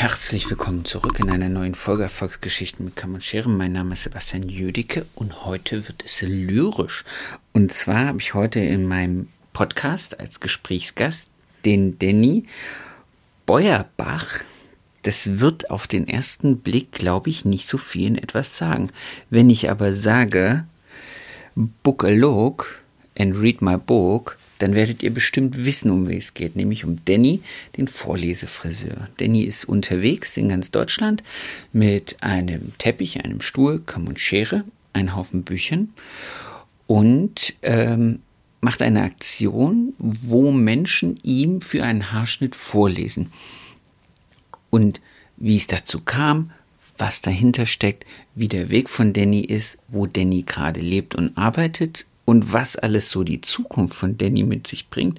Herzlich willkommen zurück in einer neuen Folge Erfolgsgeschichten mit Kamm und Schere. Mein Name ist Sebastian Jüdicke und heute wird es lyrisch. Und zwar habe ich heute in meinem Podcast als Gesprächsgast den Danny Beuerbach. Das wird auf den ersten Blick, glaube ich, nicht so vielen etwas sagen. Wenn ich aber sage, book a look and read my book, dann werdet ihr bestimmt wissen, um wen es geht, nämlich um Danny, den Vorlesefriseur. Danny ist unterwegs in ganz Deutschland mit einem Teppich, einem Stuhl, Kamm und Schere, einem Haufen Büchern und ähm, macht eine Aktion, wo Menschen ihm für einen Haarschnitt vorlesen. Und wie es dazu kam, was dahinter steckt, wie der Weg von Danny ist, wo Danny gerade lebt und arbeitet und was alles so die Zukunft von Danny mit sich bringt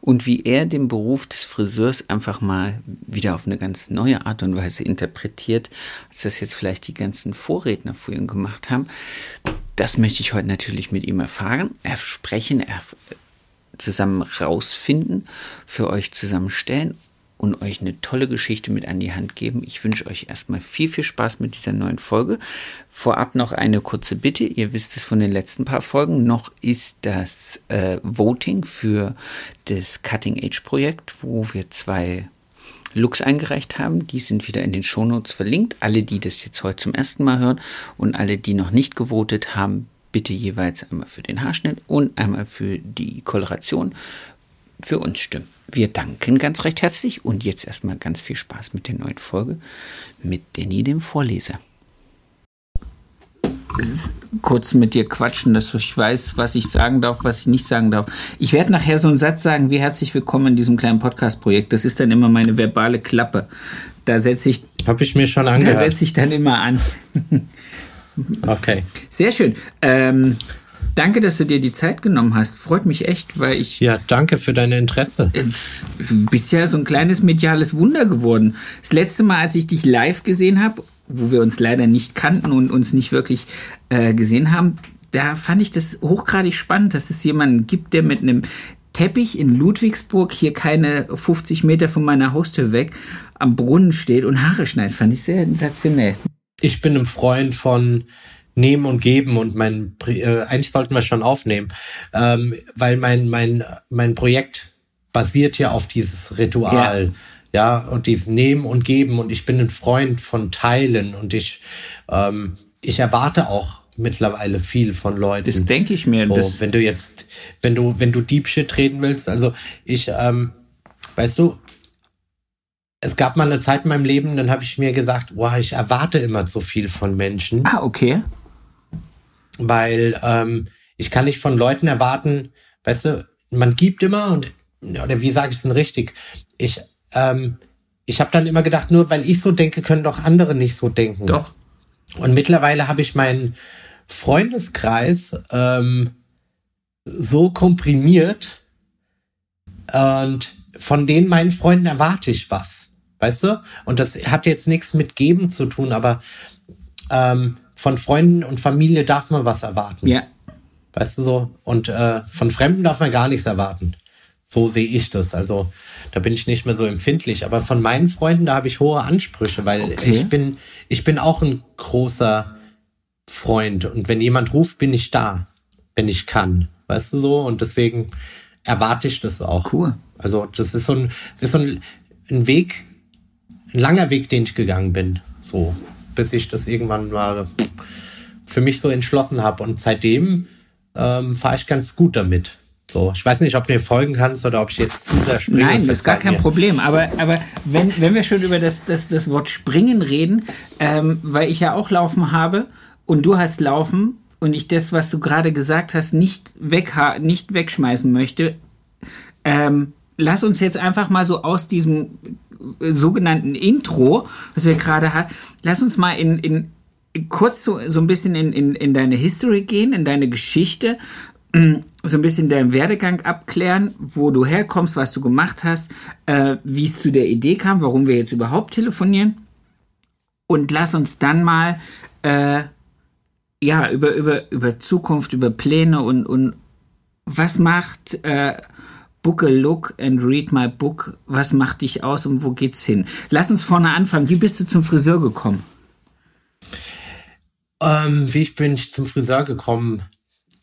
und wie er den Beruf des Friseurs einfach mal wieder auf eine ganz neue Art und Weise interpretiert, als das jetzt vielleicht die ganzen Vorredner vor ihm gemacht haben. Das möchte ich heute natürlich mit ihm erfahren, ersprechen, er zusammen rausfinden, für euch zusammenstellen und euch eine tolle Geschichte mit an die Hand geben. Ich wünsche euch erstmal viel, viel Spaß mit dieser neuen Folge. Vorab noch eine kurze Bitte. Ihr wisst es von den letzten paar Folgen. Noch ist das äh, Voting für das Cutting Age Projekt, wo wir zwei Looks eingereicht haben. Die sind wieder in den Shownotes verlinkt. Alle, die das jetzt heute zum ersten Mal hören und alle, die noch nicht gewotet haben, bitte jeweils einmal für den Haarschnitt und einmal für die Koloration für uns stimmen. Wir danken ganz recht herzlich und jetzt erstmal ganz viel Spaß mit der neuen Folge mit Danny, dem Vorleser. Kurz mit dir quatschen, dass ich weiß, was ich sagen darf, was ich nicht sagen darf. Ich werde nachher so einen Satz sagen, wie herzlich willkommen in diesem kleinen Podcast-Projekt. Das ist dann immer meine verbale Klappe. Da setze ich. Habe ich mir schon angehört. Da setze ich dann immer an. okay. Sehr schön. Ähm, Danke, dass du dir die Zeit genommen hast. Freut mich echt, weil ich. Ja, danke für dein Interesse. Äh, bist ja so ein kleines mediales Wunder geworden. Das letzte Mal, als ich dich live gesehen habe, wo wir uns leider nicht kannten und uns nicht wirklich äh, gesehen haben, da fand ich das hochgradig spannend, dass es jemanden gibt, der mit einem Teppich in Ludwigsburg, hier keine 50 Meter von meiner Haustür weg, am Brunnen steht und Haare schneidet. Fand ich sehr sensationell. Ich bin ein Freund von Nehmen und Geben und mein, äh, eigentlich sollten wir schon aufnehmen, ähm, weil mein, mein, mein Projekt basiert ja auf dieses Ritual. Ja. Ja, und dieses Nehmen und Geben und ich bin ein Freund von Teilen und ich, ähm, ich erwarte auch mittlerweile viel von Leuten. Das denke ich mir. So, wenn du jetzt, wenn du, wenn du Deep Shit reden willst, also ich, ähm, weißt du, es gab mal eine Zeit in meinem Leben, dann habe ich mir gesagt, wow, ich erwarte immer so viel von Menschen. Ah, okay weil ähm, ich kann nicht von Leuten erwarten, weißt du, man gibt immer und oder wie sage ich es denn richtig? Ich ähm, ich habe dann immer gedacht, nur weil ich so denke, können doch andere nicht so denken. Doch. Und mittlerweile habe ich meinen Freundeskreis ähm, so komprimiert und von denen meinen Freunden erwarte ich was, weißt du? Und das hat jetzt nichts mit geben zu tun, aber ähm, von Freunden und Familie darf man was erwarten. Ja. Weißt du so? Und äh, von Fremden darf man gar nichts erwarten. So sehe ich das. Also da bin ich nicht mehr so empfindlich. Aber von meinen Freunden, da habe ich hohe Ansprüche, weil okay. ich bin, ich bin auch ein großer Freund. Und wenn jemand ruft, bin ich da, wenn ich kann. Weißt du so? Und deswegen erwarte ich das auch. Cool. Also das ist so ein, das ist so ein, ein Weg, ein langer Weg, den ich gegangen bin. So bis ich das irgendwann mal für mich so entschlossen habe. Und seitdem ähm, fahre ich ganz gut damit. So, ich weiß nicht, ob du mir folgen kannst oder ob ich jetzt zu sehr springe. Nein, das ist gar kein mir. Problem. Aber, aber wenn, wenn wir schon über das, das, das Wort springen reden, ähm, weil ich ja auch laufen habe und du hast laufen und ich das, was du gerade gesagt hast, nicht, weg, nicht wegschmeißen möchte, ähm, lass uns jetzt einfach mal so aus diesem sogenannten Intro, was wir gerade hatten, lass uns mal in, in kurz so, so ein bisschen in, in, in deine History gehen, in deine Geschichte, so ein bisschen deinen Werdegang abklären, wo du herkommst, was du gemacht hast, äh, wie es zu der Idee kam, warum wir jetzt überhaupt telefonieren. Und lass uns dann mal äh, ja über, über, über Zukunft, über Pläne und, und was macht äh, Book a Look and Read My Book, was macht dich aus und wo geht's hin? Lass uns vorne anfangen. Wie bist du zum Friseur gekommen? Ähm, wie ich bin ich zum Friseur gekommen?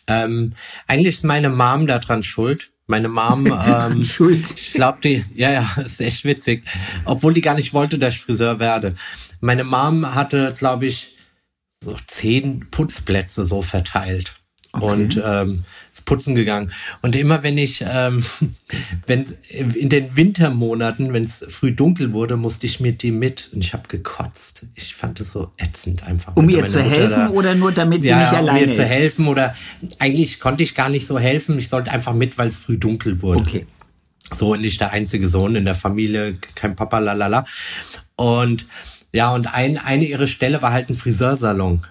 Ähm, eigentlich ist meine Mom daran schuld. Meine Mom, ähm, schuld. ich glaube, die, ja, ja, ist echt witzig. Obwohl die gar nicht wollte, dass ich Friseur werde. Meine Mom hatte, glaube ich, so zehn Putzplätze so verteilt. Okay. Und ähm, putzen gegangen. Und immer wenn ich, ähm, wenn in den Wintermonaten, wenn es früh dunkel wurde, musste ich mit die mit und ich habe gekotzt. Ich fand es so ätzend einfach. Um ihr zu helfen da, oder nur damit sie ja, nicht alleine um ihr ist? zu helfen oder eigentlich konnte ich gar nicht so helfen. Ich sollte einfach mit, weil es früh dunkel wurde. Okay. So nicht der einzige Sohn in der Familie, kein Papa, lalala. Und ja, und ein, eine ihre Stelle war halt ein Friseursalon.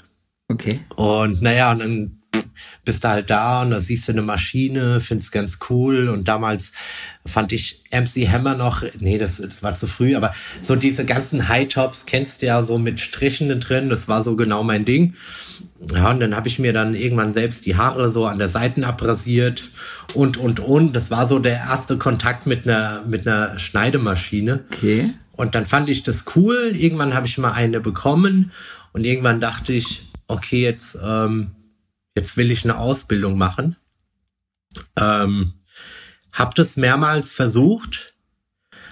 Okay. Und naja, und dann bist du halt da und da siehst du eine Maschine, findest ganz cool. Und damals fand ich MC Hammer noch, nee, das, das war zu früh, aber so diese ganzen High-Tops kennst du ja so mit Strichen drin, das war so genau mein Ding. Ja, und dann habe ich mir dann irgendwann selbst die Haare so an der Seiten abrasiert und, und, und. Das war so der erste Kontakt mit einer, mit einer Schneidemaschine. Okay. Und dann fand ich das cool. Irgendwann habe ich mal eine bekommen und irgendwann dachte ich, okay, jetzt ähm, jetzt will ich eine Ausbildung machen. Ähm, hab das mehrmals versucht,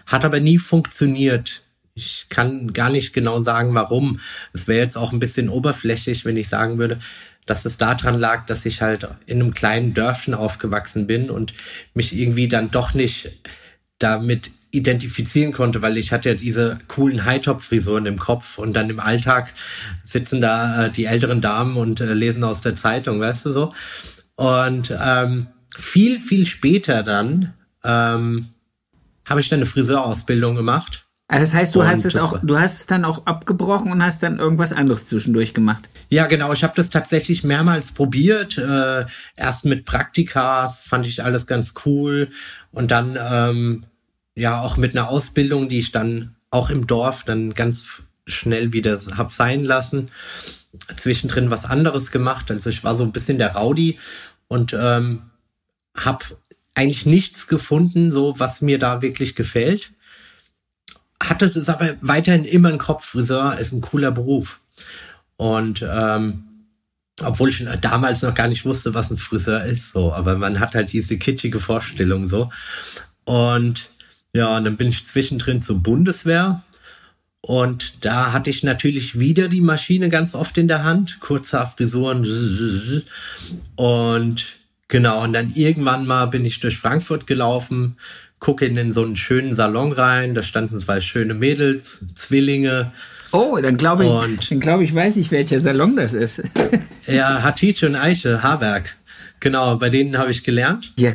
hat aber nie funktioniert. Ich kann gar nicht genau sagen, warum. Es wäre jetzt auch ein bisschen oberflächlich, wenn ich sagen würde, dass es daran lag, dass ich halt in einem kleinen Dörfchen aufgewachsen bin und mich irgendwie dann doch nicht damit identifizieren konnte, weil ich hatte ja diese coolen High-Top-Frisuren im Kopf und dann im Alltag sitzen da äh, die älteren Damen und äh, lesen aus der Zeitung, weißt du so. Und ähm, viel, viel später dann ähm, habe ich dann eine Friseurausbildung gemacht. Also das heißt, du und hast es auch, du hast es dann auch abgebrochen und hast dann irgendwas anderes zwischendurch gemacht. Ja, genau. Ich habe das tatsächlich mehrmals probiert. Äh, erst mit Praktikas fand ich alles ganz cool und dann ähm, ja auch mit einer Ausbildung, die ich dann auch im Dorf dann ganz schnell wieder hab sein lassen. Zwischendrin was anderes gemacht. Also ich war so ein bisschen der Rowdy und ähm, habe eigentlich nichts gefunden, so was mir da wirklich gefällt. Hatte es aber weiterhin immer im Kopf, Friseur ist ein cooler Beruf. Und ähm, obwohl ich damals noch gar nicht wusste, was ein Friseur ist, so, aber man hat halt diese kitschige Vorstellung so. Und ja, und dann bin ich zwischendrin zur Bundeswehr. Und da hatte ich natürlich wieder die Maschine ganz oft in der Hand, kurze Frisuren. Und genau, und dann irgendwann mal bin ich durch Frankfurt gelaufen, gucke in so einen schönen Salon rein, da standen zwei schöne Mädels, Zwillinge. Oh, dann glaube ich, dann glaube ich, weiß ich, welcher Salon das ist. ja, Hatice und Eiche, Haarwerk. Genau, bei denen habe ich gelernt. Ja,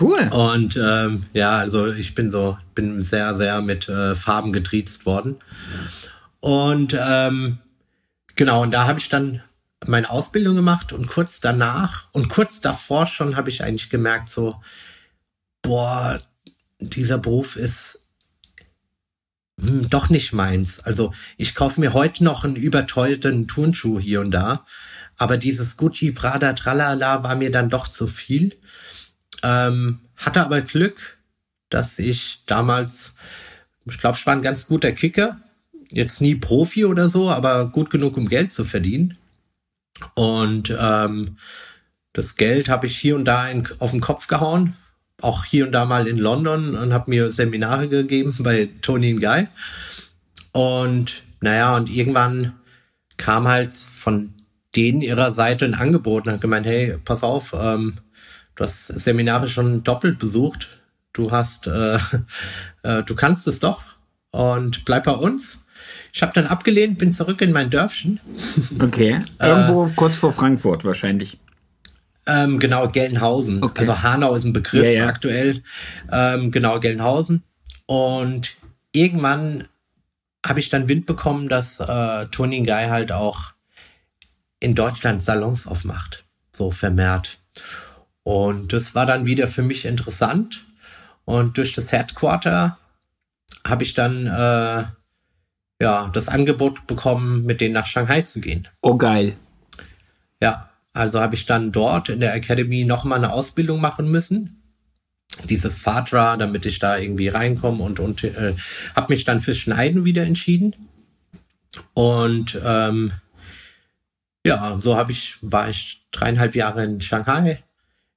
cool. Und ähm, ja, also ich bin so, bin sehr, sehr mit äh, Farben getriezt worden. Und ähm, genau, und da habe ich dann meine Ausbildung gemacht und kurz danach und kurz davor schon habe ich eigentlich gemerkt, so, boah, dieser Beruf ist hm, doch nicht meins. Also ich kaufe mir heute noch einen überteuerten Turnschuh hier und da aber dieses Gucci, Prada, Tralala war mir dann doch zu viel. Ähm, hatte aber Glück, dass ich damals, ich glaube, ich war ein ganz guter Kicker. Jetzt nie Profi oder so, aber gut genug, um Geld zu verdienen. Und ähm, das Geld habe ich hier und da in, auf den Kopf gehauen. Auch hier und da mal in London und habe mir Seminare gegeben bei Tony und Guy. Und naja, und irgendwann kam halt von denen ihrer Seite ein Angebot und hat gemeint, hey, pass auf, ähm, du hast Seminare schon doppelt besucht, du hast, äh, äh, du kannst es doch und bleib bei uns. Ich habe dann abgelehnt, bin zurück in mein Dörfchen. Okay, irgendwo äh, kurz vor Frankfurt wahrscheinlich. Ähm, genau, Gelnhausen. Okay. Also Hanau ist ein Begriff ja, ja. aktuell. Ähm, genau, Gelnhausen. Und irgendwann habe ich dann Wind bekommen, dass äh, Tony Guy halt auch in Deutschland Salons aufmacht, so vermehrt. Und das war dann wieder für mich interessant. Und durch das Headquarter habe ich dann äh, ja das Angebot bekommen, mit denen nach Shanghai zu gehen. Oh geil. Ja, also habe ich dann dort in der Academy nochmal eine Ausbildung machen müssen. Dieses Fatra, damit ich da irgendwie reinkomme und, und äh, habe mich dann fürs Schneiden wieder entschieden. Und ähm, ja, so habe ich, war ich dreieinhalb Jahre in Shanghai.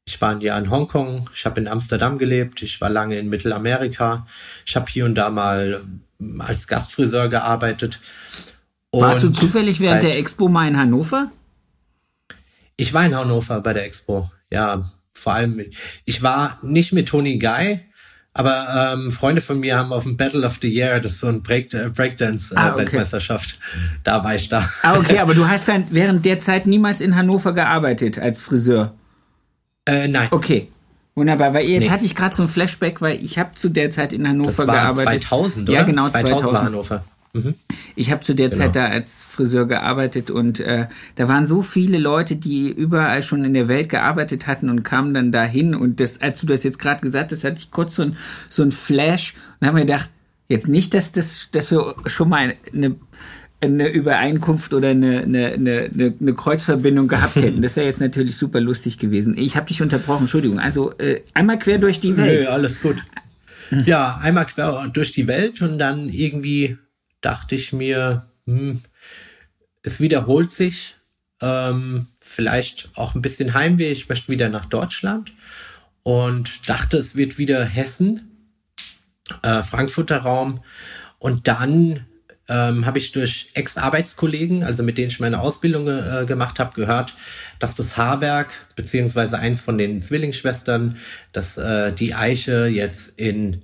Ich war ein Jahr in Hongkong, ich habe in Amsterdam gelebt, ich war lange in Mittelamerika, ich habe hier und da mal ähm, als Gastfriseur gearbeitet. Warst du zufällig während der Expo mal in Hannover? Ich war in Hannover bei der Expo, ja. Vor allem, ich war nicht mit Tony Guy, aber ähm, Freunde von mir haben auf dem Battle of the Year, das ist so ein Break, äh, Breakdance-Weltmeisterschaft, äh, okay. da war ich da. Ah, okay, aber du hast dann während der Zeit niemals in Hannover gearbeitet als Friseur? Äh, nein. Okay. Wunderbar, weil jetzt nee. hatte ich gerade so ein Flashback, weil ich habe zu der Zeit in Hannover das war gearbeitet. 2000, oder? Ja, genau, 2000. 2000 war Hannover. Mhm. Ich habe zu der genau. Zeit da als Friseur gearbeitet und äh, da waren so viele Leute, die überall schon in der Welt gearbeitet hatten und kamen dann dahin und das, als du das jetzt gerade gesagt hast, hatte ich kurz so ein, so ein Flash und habe mir gedacht, jetzt nicht, dass das, dass wir schon mal eine eine Übereinkunft oder eine, eine, eine, eine Kreuzverbindung gehabt hätten. Das wäre jetzt natürlich super lustig gewesen. Ich habe dich unterbrochen, Entschuldigung. Also äh, einmal quer durch die Welt. Nö, alles gut. Ja, einmal quer durch die Welt und dann irgendwie dachte ich mir, hm, es wiederholt sich. Ähm, vielleicht auch ein bisschen Heimweh. Ich möchte wieder nach Deutschland und dachte, es wird wieder Hessen, äh, Frankfurter Raum. Und dann ähm, habe ich durch Ex-Arbeitskollegen, also mit denen ich meine Ausbildung äh, gemacht habe, gehört, dass das Haarwerk, beziehungsweise eins von den Zwillingsschwestern, dass äh, die Eiche jetzt in,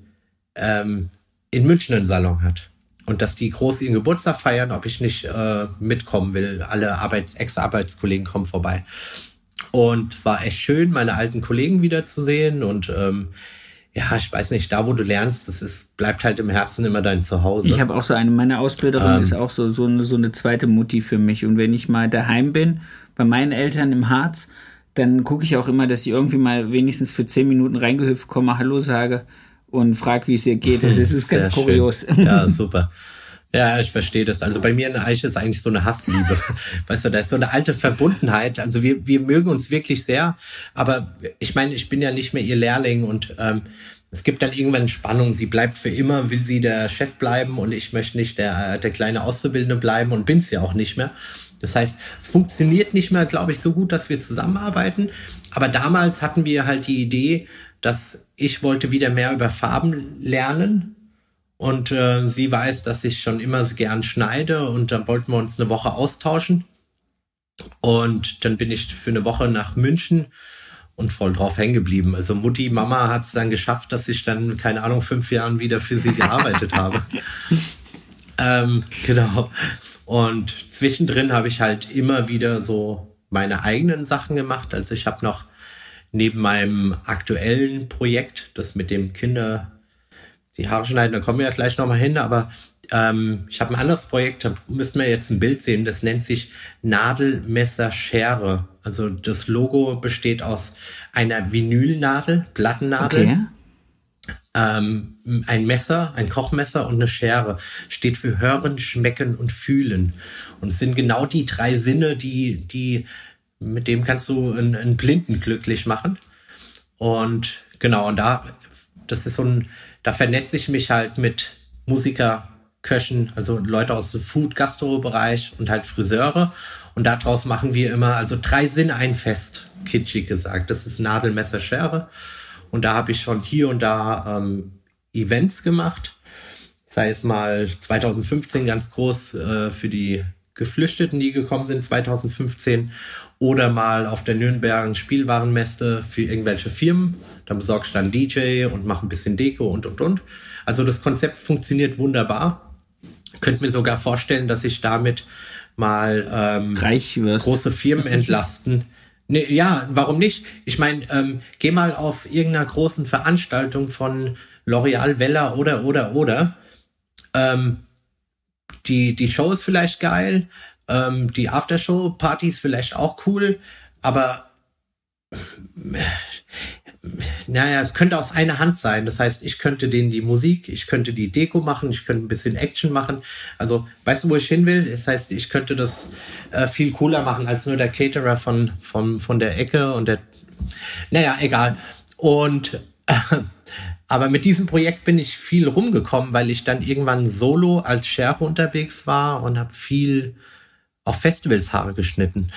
ähm, in München einen Salon hat und dass die groß ihren Geburtstag feiern, ob ich nicht äh, mitkommen will. Alle Arbeits Ex-Arbeitskollegen kommen vorbei. Und war echt schön, meine alten Kollegen wiederzusehen und ähm, ja, ich weiß nicht, da wo du lernst, das ist, bleibt halt im Herzen immer dein Zuhause. Ich habe auch so eine, meine Ausbilderin ähm, ist auch so, so, eine, so eine zweite Mutti für mich. Und wenn ich mal daheim bin, bei meinen Eltern im Harz, dann gucke ich auch immer, dass ich irgendwie mal wenigstens für zehn Minuten reingehüpft komme, Hallo sage und frag, wie es ihr geht. Das ist, ist ganz Sehr kurios. Schön. Ja, super. Ja, ich verstehe das. Also bei mir in der Eiche ist eigentlich so eine Hassliebe. weißt du, da ist so eine alte Verbundenheit. Also wir, wir mögen uns wirklich sehr, aber ich meine, ich bin ja nicht mehr ihr Lehrling und ähm, es gibt dann irgendwann Spannung. Sie bleibt für immer, will sie der Chef bleiben und ich möchte nicht der, der kleine Auszubildende bleiben und bin's ja auch nicht mehr. Das heißt, es funktioniert nicht mehr, glaube ich, so gut, dass wir zusammenarbeiten. Aber damals hatten wir halt die Idee, dass ich wollte wieder mehr über Farben lernen. Und äh, sie weiß, dass ich schon immer so gern schneide und dann wollten wir uns eine Woche austauschen. Und dann bin ich für eine Woche nach München und voll drauf hängen geblieben. Also Mutti, Mama hat es dann geschafft, dass ich dann, keine Ahnung, fünf Jahren wieder für sie gearbeitet habe. Ähm, genau. Und zwischendrin habe ich halt immer wieder so meine eigenen Sachen gemacht. Also ich habe noch neben meinem aktuellen Projekt, das mit dem Kinder die Haare schneiden, da kommen wir ja gleich nochmal hin, aber ähm, ich habe ein anderes Projekt, da müssten wir jetzt ein Bild sehen, das nennt sich Nadelmesserschere. Also das Logo besteht aus einer Vinylnadel, Plattennadel. Okay. Ähm, ein Messer, ein Kochmesser und eine Schere steht für Hören, Schmecken und Fühlen. Und es sind genau die drei Sinne, die, die mit dem kannst du einen, einen Blinden glücklich machen. Und genau, und da, das ist so ein, da vernetze ich mich halt mit Musiker, Köchen, also Leute aus dem Food-Gastro-Bereich und halt Friseure. Und daraus machen wir immer, also drei Sinne ein Fest, kitschig gesagt. Das ist Nadel, Messer, Schere. Und da habe ich schon hier und da ähm, Events gemacht. Sei es mal 2015 ganz groß äh, für die Geflüchteten, die gekommen sind, 2015 oder mal auf der Nürnberg Spielwarenmesse für irgendwelche Firmen. Da besorgst du dann DJ und mach ein bisschen Deko und und und. Also das Konzept funktioniert wunderbar. Könnt mir sogar vorstellen, dass ich damit mal ähm, große Firmen entlasten. Nee, ja, warum nicht? Ich meine, ähm, geh mal auf irgendeiner großen Veranstaltung von L'Oreal, Vella oder oder oder ähm, die, die Show ist vielleicht geil, ähm, die Aftershow-Party ist vielleicht auch cool, aber naja, es könnte aus einer Hand sein. Das heißt, ich könnte denen die Musik, ich könnte die Deko machen, ich könnte ein bisschen Action machen. Also, weißt du, wo ich hin will? Das heißt, ich könnte das äh, viel cooler machen als nur der Caterer von, von, von der Ecke und der. Naja, egal. Und äh, aber mit diesem Projekt bin ich viel rumgekommen, weil ich dann irgendwann solo als Sheriff unterwegs war und habe viel auf Festivals Haare geschnitten.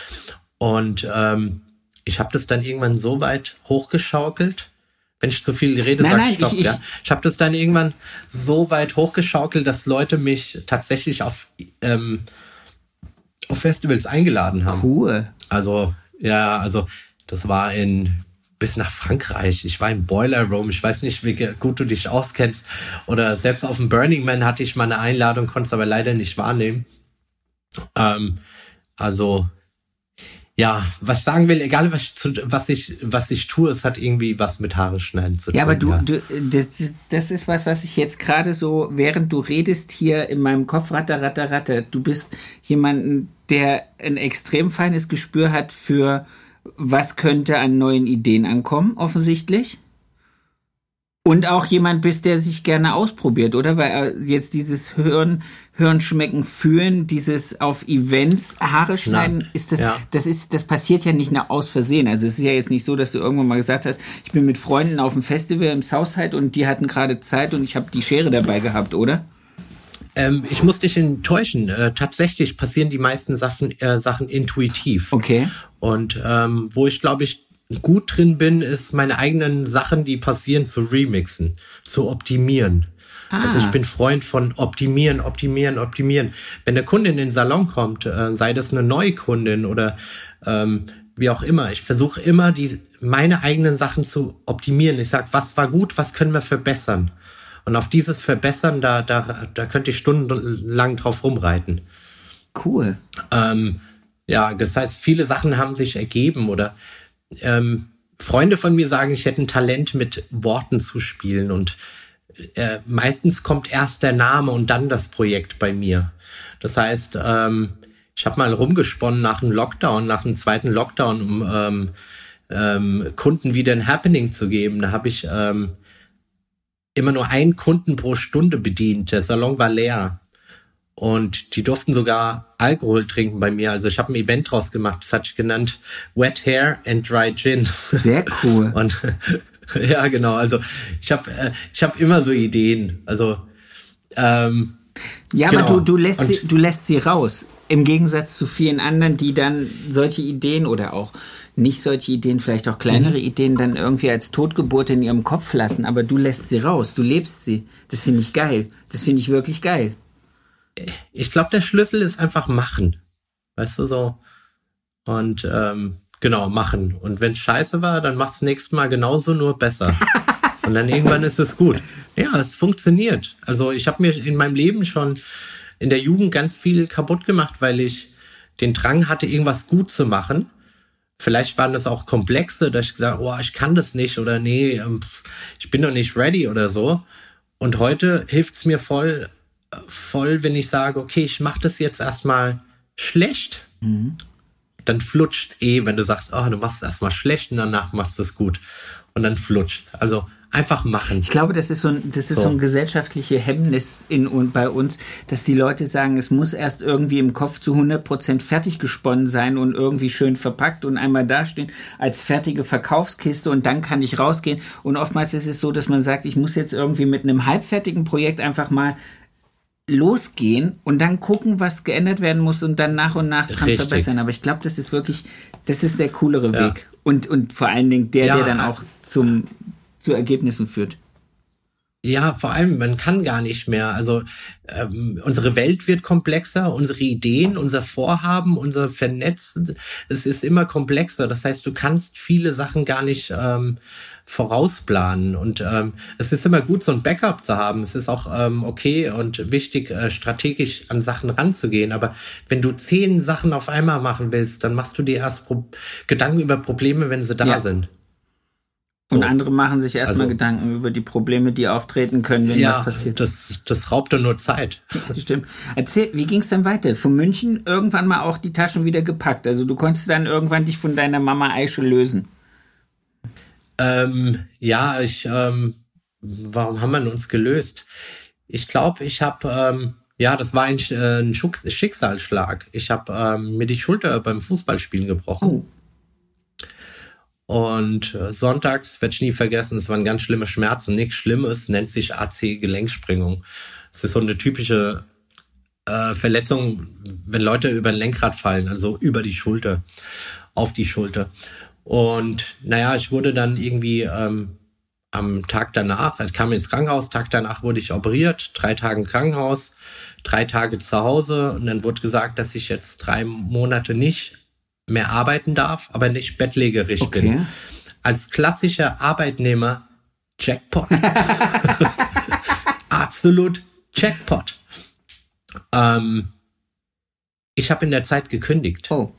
Und ähm, ich habe das dann irgendwann so weit hochgeschaukelt, wenn ich zu viel rede, nein, sag nein, stopp, ich, ich, ja. Ich habe das dann irgendwann so weit hochgeschaukelt, dass Leute mich tatsächlich auf, ähm, auf Festivals eingeladen haben. Cool. Also, ja, also das war in bis nach Frankreich. Ich war im Boiler Room. Ich weiß nicht, wie gut du dich auskennst. Oder selbst auf dem Burning Man hatte ich mal eine Einladung, konnte es aber leider nicht wahrnehmen. Ähm, also ja, was ich sagen will, egal was ich, was ich, was ich tue, es hat irgendwie was mit Haare schneiden zu tun. Ja, aber du, ja. du das, das ist was, was ich jetzt gerade so, während du redest, hier in meinem Kopf ratter, ratter, ratter. Du bist jemanden, der ein extrem feines Gespür hat für, was könnte an neuen Ideen ankommen, offensichtlich. Und auch jemand bist, der sich gerne ausprobiert, oder? Weil jetzt dieses Hören, Hören, Schmecken, Fühlen, dieses auf Events Haare schneiden, Na, ist das, ja. das ist, das passiert ja nicht nur aus Versehen. Also es ist ja jetzt nicht so, dass du irgendwann mal gesagt hast, ich bin mit Freunden auf dem Festival im Southside und die hatten gerade Zeit und ich habe die Schere dabei gehabt, oder? Ähm, ich muss dich enttäuschen. Äh, tatsächlich passieren die meisten Sachen, äh, Sachen intuitiv. Okay. Und ähm, wo ich glaube ich gut drin bin, ist meine eigenen Sachen, die passieren, zu remixen, zu optimieren. Ah. Also ich bin Freund von optimieren, optimieren, optimieren. Wenn der Kunde in den Salon kommt, äh, sei das eine Neukundin oder ähm, wie auch immer, ich versuche immer, die meine eigenen Sachen zu optimieren. Ich sage, was war gut, was können wir verbessern? Und auf dieses Verbessern, da, da, da könnte ich stundenlang drauf rumreiten. Cool. Ähm, ja, das heißt, viele Sachen haben sich ergeben oder ähm, Freunde von mir sagen, ich hätte ein Talent mit Worten zu spielen und äh, meistens kommt erst der Name und dann das Projekt bei mir. Das heißt, ähm, ich habe mal rumgesponnen nach einem Lockdown, nach einem zweiten Lockdown, um ähm, ähm, Kunden wieder ein Happening zu geben. Da habe ich ähm, immer nur einen Kunden pro Stunde bedient. Der Salon war leer. Und die durften sogar Alkohol trinken bei mir. Also ich habe ein Event draus gemacht, das hatte ich genannt Wet Hair and Dry Gin. Sehr cool. Und ja, genau. Also ich habe äh, ich habe immer so Ideen. Also ähm, ja, genau. aber du, du, lässt sie, du lässt sie raus. Im Gegensatz zu vielen anderen, die dann solche Ideen oder auch nicht solche Ideen, vielleicht auch kleinere mhm. Ideen dann irgendwie als Totgeburt in ihrem Kopf lassen. Aber du lässt sie raus, du lebst sie. Das finde ich geil. Das finde ich wirklich geil ich glaube, der Schlüssel ist einfach machen. Weißt du so? Und ähm, genau, machen. Und wenn scheiße war, dann machst du nächstes Mal genauso, nur besser. Und dann irgendwann ist es gut. Ja, es funktioniert. Also ich habe mir in meinem Leben schon in der Jugend ganz viel kaputt gemacht, weil ich den Drang hatte, irgendwas gut zu machen. Vielleicht waren das auch Komplexe, dass ich gesagt oh, ich kann das nicht oder nee, ähm, ich bin noch nicht ready oder so. Und heute hilft es mir voll, voll, wenn ich sage, okay, ich mache das jetzt erstmal schlecht, mhm. dann flutscht eh, wenn du sagst, oh, du machst es erstmal schlecht und danach machst du es gut. Und dann flutscht Also einfach machen. Ich glaube, das ist so ein, das ist so, so ein gesellschaftliche Hemmnis in und bei uns, dass die Leute sagen, es muss erst irgendwie im Kopf zu 100% fertig gesponnen sein und irgendwie schön verpackt und einmal dastehen als fertige Verkaufskiste und dann kann ich rausgehen. Und oftmals ist es so, dass man sagt, ich muss jetzt irgendwie mit einem halbfertigen Projekt einfach mal losgehen und dann gucken, was geändert werden muss und dann nach und nach dran Richtig. verbessern. Aber ich glaube, das ist wirklich, das ist der coolere ja. Weg. Und, und vor allen Dingen der, ja, der dann auch zum, zu Ergebnissen führt. Ja, vor allem, man kann gar nicht mehr. Also ähm, unsere Welt wird komplexer, unsere Ideen, unser Vorhaben, unser Vernetzen, es ist immer komplexer. Das heißt, du kannst viele Sachen gar nicht ähm, vorausplanen. Und ähm, es ist immer gut, so ein Backup zu haben. Es ist auch ähm, okay und wichtig, äh, strategisch an Sachen ranzugehen. Aber wenn du zehn Sachen auf einmal machen willst, dann machst du dir erst Pro Gedanken über Probleme, wenn sie da ja. sind. So. Und andere machen sich erstmal also, Gedanken über die Probleme, die auftreten können, wenn ja, was passiert. Das, das raubt dann nur Zeit. Stimmt. Erzähl, wie ging es dann weiter? Von München irgendwann mal auch die Taschen wieder gepackt. Also du konntest dann irgendwann dich von deiner Mama Eiche lösen. Ähm, ja, ich, ähm, warum haben wir uns gelöst? Ich glaube, ich habe, ähm, ja, das war eigentlich äh, ein Schicksalsschlag. Ich habe ähm, mir die Schulter beim Fußballspielen gebrochen. Oh. Und äh, sonntags werde ich nie vergessen, es waren ganz schlimme Schmerzen. Nichts Schlimmes, nennt sich AC-Gelenksprengung. Es ist so eine typische äh, Verletzung, wenn Leute über ein Lenkrad fallen, also über die Schulter, auf die Schulter. Und naja, ich wurde dann irgendwie ähm, am Tag danach, ich kam ins Krankenhaus, Tag danach wurde ich operiert, drei Tage im Krankenhaus, drei Tage zu Hause und dann wurde gesagt, dass ich jetzt drei Monate nicht mehr arbeiten darf, aber nicht bettlägerig okay. bin. Als klassischer Arbeitnehmer Jackpot. Absolut Jackpot. Ähm, ich habe in der Zeit gekündigt. Oh.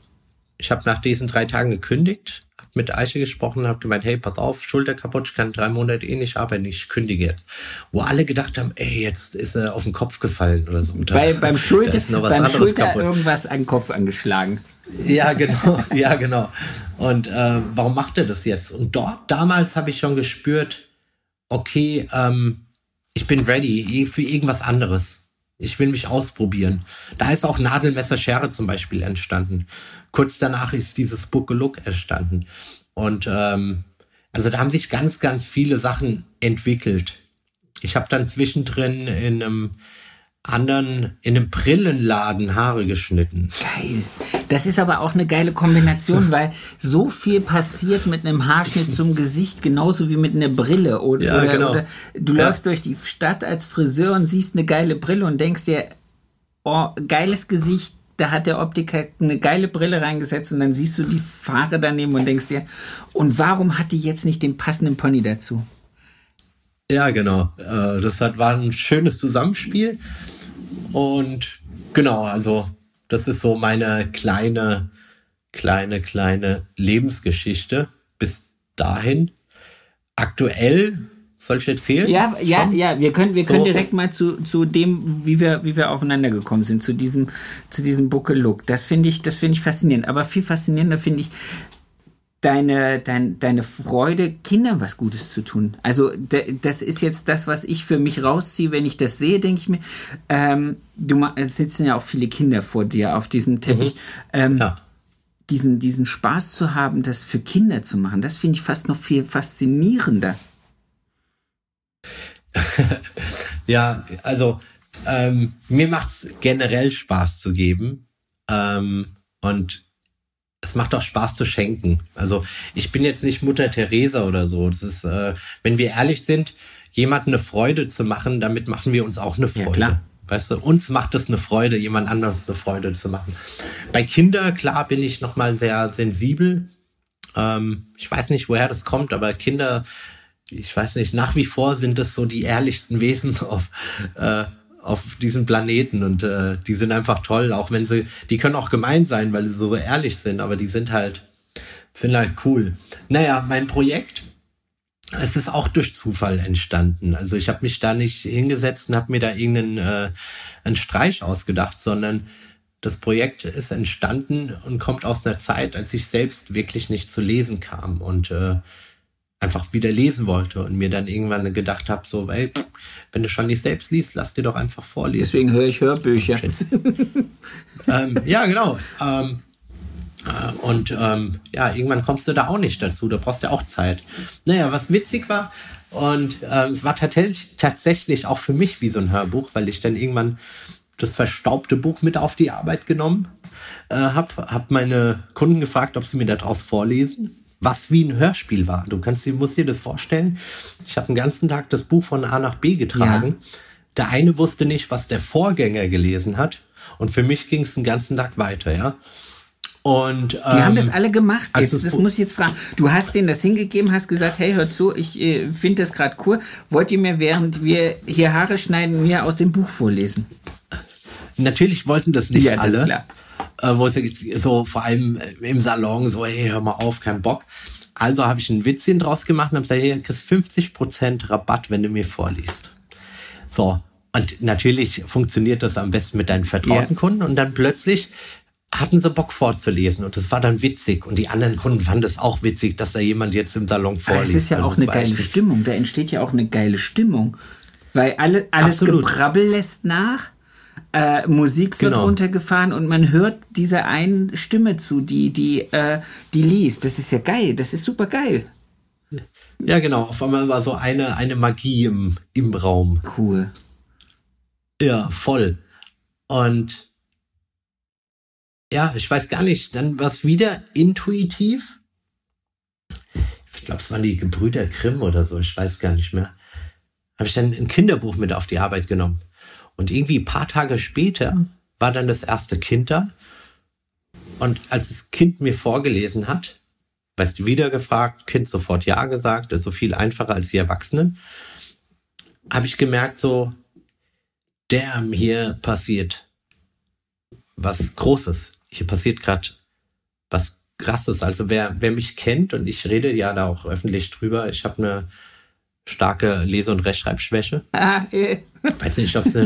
Ich habe nach diesen drei Tagen gekündigt mit Eiche gesprochen und habe gemeint, hey, pass auf, Schulter kaputt, ich kann drei Monate eh nicht arbeiten, ich kündige jetzt. Wo alle gedacht haben, ey, jetzt ist er auf den Kopf gefallen oder so. Bei, beim Schulter, beim Schulter kaputt. irgendwas an den Kopf angeschlagen. Ja, genau, ja, genau. Und äh, warum macht er das jetzt? Und dort, damals habe ich schon gespürt, okay, ähm, ich bin ready für irgendwas anderes. Ich will mich ausprobieren. Da ist auch Nadelmesser Schere zum Beispiel entstanden. Kurz danach ist dieses Look entstanden. Und ähm, also da haben sich ganz, ganz viele Sachen entwickelt. Ich habe dann zwischendrin in einem anderen in einem Brillenladen Haare geschnitten. Geil. Das ist aber auch eine geile Kombination, weil so viel passiert mit einem Haarschnitt zum Gesicht, genauso wie mit einer Brille. Oder, ja, genau. oder du ja. läufst durch die Stadt als Friseur und siehst eine geile Brille und denkst dir, oh, geiles Gesicht, da hat der Optiker eine geile Brille reingesetzt und dann siehst du die Fahrer daneben und denkst dir, und warum hat die jetzt nicht den passenden Pony dazu? Ja, genau. Äh, das war ein schönes Zusammenspiel. Und genau, also das ist so meine kleine, kleine, kleine Lebensgeschichte bis dahin. Aktuell soll ich erzählen? Ja, ja, Schon? ja. Wir können, wir so. können direkt mal zu, zu dem, wie wir, wie wir aufeinander gekommen sind, zu diesem, zu diesem Buckel-Look. Das finde ich, das finde ich faszinierend. Aber viel faszinierender finde ich, deine, dein, deine Freude, Kindern was Gutes zu tun. Also das ist jetzt das, was ich für mich rausziehe, wenn ich das sehe, denke ich mir, ähm, du sitzen ja auch viele Kinder vor dir auf diesem Teppich. Mhm. Ähm, ja. Diesen, diesen Spaß zu haben, das für Kinder zu machen, das finde ich fast noch viel faszinierender. ja, also ähm, mir macht es generell Spaß zu geben. Ähm, und es macht auch Spaß zu schenken. Also ich bin jetzt nicht Mutter Teresa oder so. Das ist, äh, wenn wir ehrlich sind, jemandem eine Freude zu machen, damit machen wir uns auch eine Freude. Ja, weißt du, uns macht es eine Freude, jemand anderes eine Freude zu machen. Bei Kindern, klar, bin ich nochmal sehr sensibel. Ähm, ich weiß nicht, woher das kommt, aber Kinder, ich weiß nicht, nach wie vor sind es so die ehrlichsten Wesen auf, äh, auf diesem Planeten und äh, die sind einfach toll, auch wenn sie, die können auch gemein sein, weil sie so ehrlich sind, aber die sind halt, sind halt cool. Naja, mein Projekt, es ist auch durch Zufall entstanden. Also ich habe mich da nicht hingesetzt und habe mir da irgendeinen äh, einen Streich ausgedacht, sondern das Projekt ist entstanden und kommt aus einer Zeit, als ich selbst wirklich nicht zu lesen kam und äh, einfach wieder lesen wollte und mir dann irgendwann gedacht habe, so, ey, wenn du schon nicht selbst liest, lass dir doch einfach vorlesen. Deswegen höre ich Hörbücher. ähm, ja, genau. Ähm, äh, und ähm, ja, irgendwann kommst du da auch nicht dazu. Da brauchst du auch Zeit. Naja, was witzig war, und ähm, es war tatsächlich, tatsächlich auch für mich wie so ein Hörbuch, weil ich dann irgendwann das verstaubte Buch mit auf die Arbeit genommen äh, habe, habe meine Kunden gefragt, ob sie mir daraus vorlesen was wie ein Hörspiel war. Du kannst, du musst dir das vorstellen. Ich habe den ganzen Tag das Buch von A nach B getragen. Ja. Der eine wusste nicht, was der Vorgänger gelesen hat. Und für mich ging es den ganzen Tag weiter, ja. Und, ähm, die haben das alle gemacht. Jetzt, das, muss ich jetzt fragen. Du hast denen das hingegeben, hast gesagt, hey, hört zu, ich äh, finde das gerade cool. Wollt ihr mir, während wir hier Haare schneiden, mir aus dem Buch vorlesen? Natürlich wollten das nicht ja, alle. Das äh, wo sie so vor allem im Salon so, hey, hör mal auf, kein Bock. Also habe ich ein Witzchen draus gemacht und habe gesagt, hier kriegst 50% Rabatt, wenn du mir vorliest. So, und natürlich funktioniert das am besten mit deinen vertrauten yeah. Kunden und dann plötzlich hatten sie Bock vorzulesen und das war dann witzig und die anderen Kunden fanden es auch witzig, dass da jemand jetzt im Salon vorliest. Das ist ja auch eine geile Stimmung, da entsteht ja auch eine geile Stimmung, weil alle, alles Absolut. Gebrabbel lässt nach, äh, Musik wird genau. runtergefahren und man hört dieser einen Stimme zu, die, die, äh, die liest. Das ist ja geil, das ist super geil. Ja, genau. Auf einmal war so eine, eine Magie im, im Raum. Cool. Ja, voll. Und ja, ich weiß gar nicht, dann war es wieder intuitiv. Ich glaube, es waren die Gebrüder Grimm oder so, ich weiß gar nicht mehr. Habe ich dann ein Kinderbuch mit auf die Arbeit genommen. Und irgendwie ein paar Tage später war dann das erste Kind da. Und als das Kind mir vorgelesen hat, weißt du, wieder gefragt, Kind sofort Ja gesagt, also viel einfacher als die Erwachsenen, habe ich gemerkt, so, der hier passiert was Großes hier passiert gerade was Krasses. Also wer, wer mich kennt und ich rede ja da auch öffentlich drüber, ich habe eine starke Lese- und Rechtschreibschwäche. Ah, eh. Weiß nicht, ob es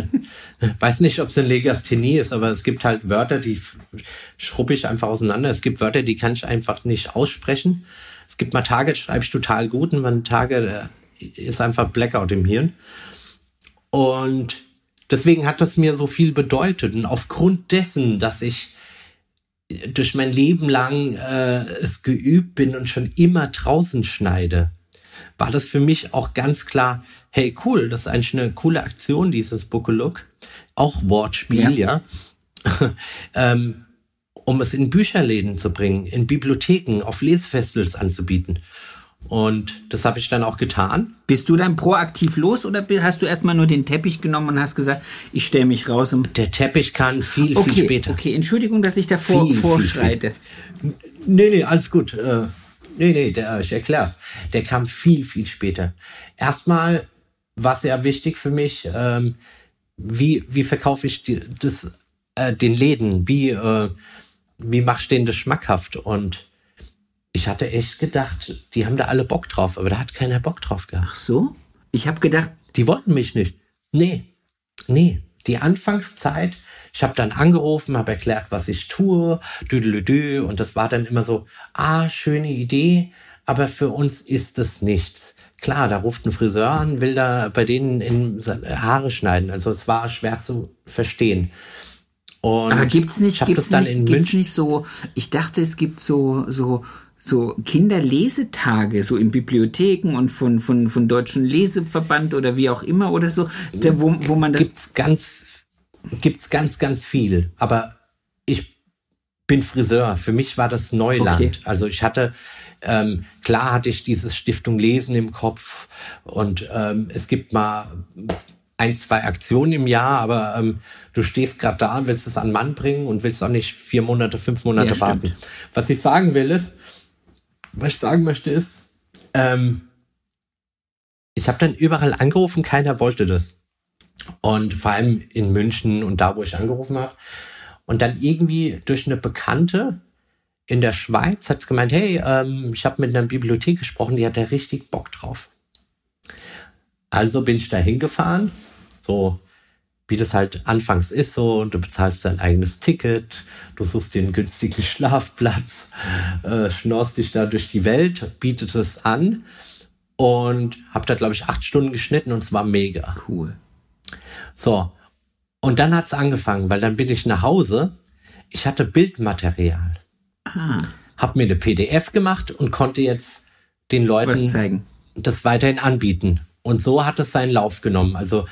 weiß nicht, ob es eine Legasthenie ist, aber es gibt halt Wörter, die schruppe ich einfach auseinander. Es gibt Wörter, die kann ich einfach nicht aussprechen. Es gibt mal Tage, schreibe ich total gut und man Tage ist einfach Blackout im Hirn. Und deswegen hat das mir so viel bedeutet. Und aufgrund dessen, dass ich durch mein Leben lang äh, es geübt bin und schon immer draußen schneide, war das für mich auch ganz klar, hey cool, das ist eigentlich eine coole Aktion, dieses Book-a-Look. Auch Wortspiel, ja. ja. ähm, um es in Bücherläden zu bringen, in Bibliotheken, auf Lesefestivals anzubieten. Und das habe ich dann auch getan. Bist du dann proaktiv los oder hast du erstmal nur den Teppich genommen und hast gesagt, ich stelle mich raus? Der Teppich kann viel, okay, viel später. Okay, Entschuldigung, dass ich davor viel, vorschreite. Viel, viel. Nee, nee, alles gut. Nee, nee, der, ich erklär's. Der kam viel, viel später. Erstmal war es ja wichtig für mich, ähm, wie, wie verkaufe ich die, das, äh, den Läden? Wie, äh, wie mache ich den das schmackhaft? Und ich hatte echt gedacht, die haben da alle Bock drauf, aber da hat keiner Bock drauf gehabt. Ach so? Ich habe gedacht, die wollten mich nicht. Nee, nee. Die Anfangszeit, ich habe dann angerufen, habe erklärt, was ich tue, düdelüdü, und das war dann immer so, ah, schöne Idee, aber für uns ist es nichts. Klar, da ruft ein Friseur an, will da bei denen in Haare schneiden. Also es war schwer zu verstehen. Und aber gibt's nicht, gibt's nicht, gibt's nicht so, ich dachte, es gibt so, so so Kinderlesetage, so in Bibliotheken und von, von, von Deutschen Leseverband oder wie auch immer oder so, da, wo, wo man das. Gibt's ganz, gibt's ganz, ganz viel. Aber ich bin Friseur. Für mich war das Neuland. Okay. Also ich hatte, ähm, klar hatte ich dieses Stiftung Lesen im Kopf und ähm, es gibt mal ein, zwei Aktionen im Jahr, aber ähm, du stehst gerade da und willst es an Mann bringen und willst auch nicht vier Monate, fünf Monate ja, warten. Was ich sagen will ist, was ich sagen möchte ist, ähm, ich habe dann überall angerufen, keiner wollte das. Und vor allem in München und da, wo ich angerufen habe. Und dann irgendwie durch eine Bekannte in der Schweiz hat es gemeint, hey, ähm, ich habe mit einer Bibliothek gesprochen, die hat da richtig Bock drauf. Also bin ich da hingefahren, so wie das halt anfangs ist so, du bezahlst dein eigenes Ticket, du suchst dir einen günstigen Schlafplatz, äh, schnorst dich da durch die Welt, bietet es an und hab da, glaube ich, acht Stunden geschnitten und es war mega. Cool. So, und dann hat's angefangen, weil dann bin ich nach Hause, ich hatte Bildmaterial. Ah. Hab mir eine PDF gemacht und konnte jetzt den Leuten das weiterhin anbieten. Und so hat es seinen Lauf genommen. Also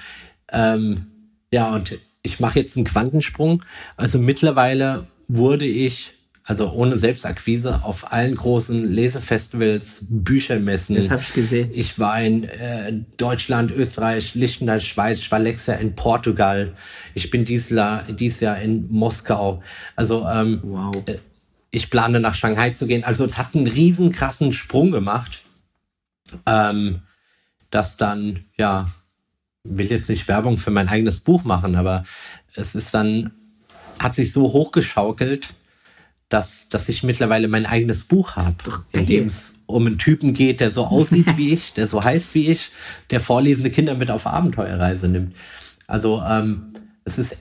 ähm, ja, und ich mache jetzt einen Quantensprung. Also mittlerweile wurde ich, also ohne Selbstakquise, auf allen großen Lesefestivals, Büchermessen. Das habe ich gesehen. Ich war in äh, Deutschland, Österreich, Liechtenstein, Schweiz, ich war Jahr in Portugal. Ich bin dieses Jahr in Moskau. Also ähm, wow. Äh, ich plane nach Shanghai zu gehen. Also es hat einen riesen krassen Sprung gemacht. Ähm, dass dann, ja, will jetzt nicht Werbung für mein eigenes Buch machen, aber es ist dann, hat sich so hochgeschaukelt, dass, dass ich mittlerweile mein eigenes Buch habe, in dem es um einen Typen geht, der so aussieht wie ich, der so heißt wie ich, der vorlesende Kinder mit auf Abenteuerreise nimmt. Also ähm, es ist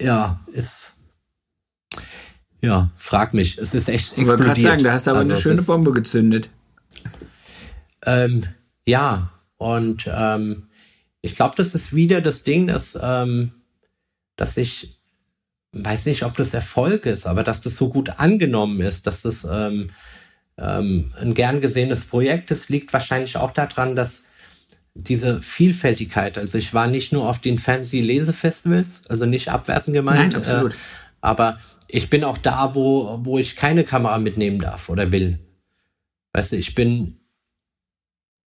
ja, ist ja, frag mich. Es ist echt explodiert. Ich wollte gerade sagen, da hast du aber also eine schöne ist, Bombe gezündet. Ähm, ja, und ähm, ich glaube, das ist wieder das Ding, dass, ähm, dass ich weiß nicht, ob das Erfolg ist, aber dass das so gut angenommen ist, dass das ähm, ähm, ein gern gesehenes Projekt ist, liegt wahrscheinlich auch daran, dass diese Vielfältigkeit, also ich war nicht nur auf den fancy Lesefestivals, also nicht abwerten gemeint, Nein, absolut. Äh, aber ich bin auch da, wo, wo ich keine Kamera mitnehmen darf oder will. Weißt du, ich bin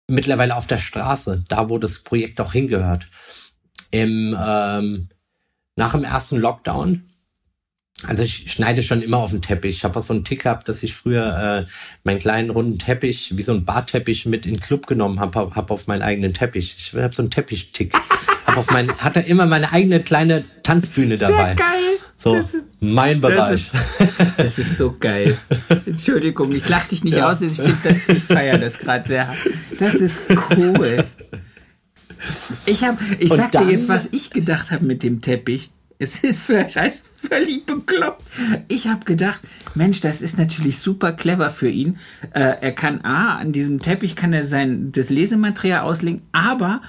mittlerweile auf der Straße, da wo das Projekt auch hingehört. Im, ähm, nach dem ersten Lockdown also ich schneide schon immer auf den Teppich. Ich habe auch so einen Tick gehabt, dass ich früher äh, meinen kleinen runden Teppich, wie so ein Barteppich, mit in den Club genommen habe, hab auf meinen eigenen Teppich. Ich habe so einen Teppich-Tick. hab auf mein, hatte immer meine eigene kleine Tanzbühne dabei. Sehr geil. So, ist, mein Bereich. Das ist, das ist, so geil. Entschuldigung, ich lach dich nicht ja. aus. Ich finde ich feiere das gerade sehr. Das ist cool. Ich habe, ich sag dir jetzt, was ich gedacht habe mit dem Teppich. Es ist vielleicht völlig bekloppt. Ich habe gedacht, Mensch, das ist natürlich super clever für ihn. Äh, er kann A, an diesem Teppich kann er sein das Lesematerial auslegen, aber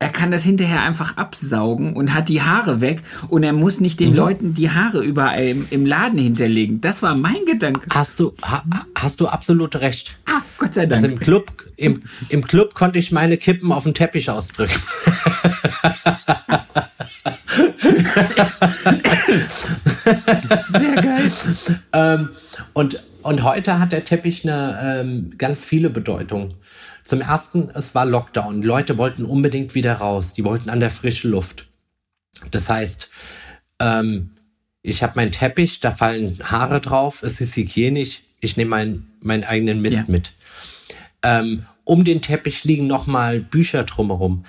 er kann das hinterher einfach absaugen und hat die Haare weg und er muss nicht den mhm. Leuten die Haare überall im, im, Laden hinterlegen. Das war mein Gedanke. Hast du, ha, hast du absolut recht. Ah, Gott sei Dank. Also im Club, im, im Club konnte ich meine Kippen auf den Teppich ausdrücken. Sehr geil. ähm, und, und heute hat der Teppich eine ähm, ganz viele Bedeutungen. Zum ersten, es war Lockdown. Die Leute wollten unbedingt wieder raus. Die wollten an der frischen Luft. Das heißt, ähm, ich habe meinen Teppich, da fallen Haare drauf, es ist hygienisch. Ich nehme meinen meinen eigenen Mist ja. mit. Ähm, um den Teppich liegen nochmal Bücher drumherum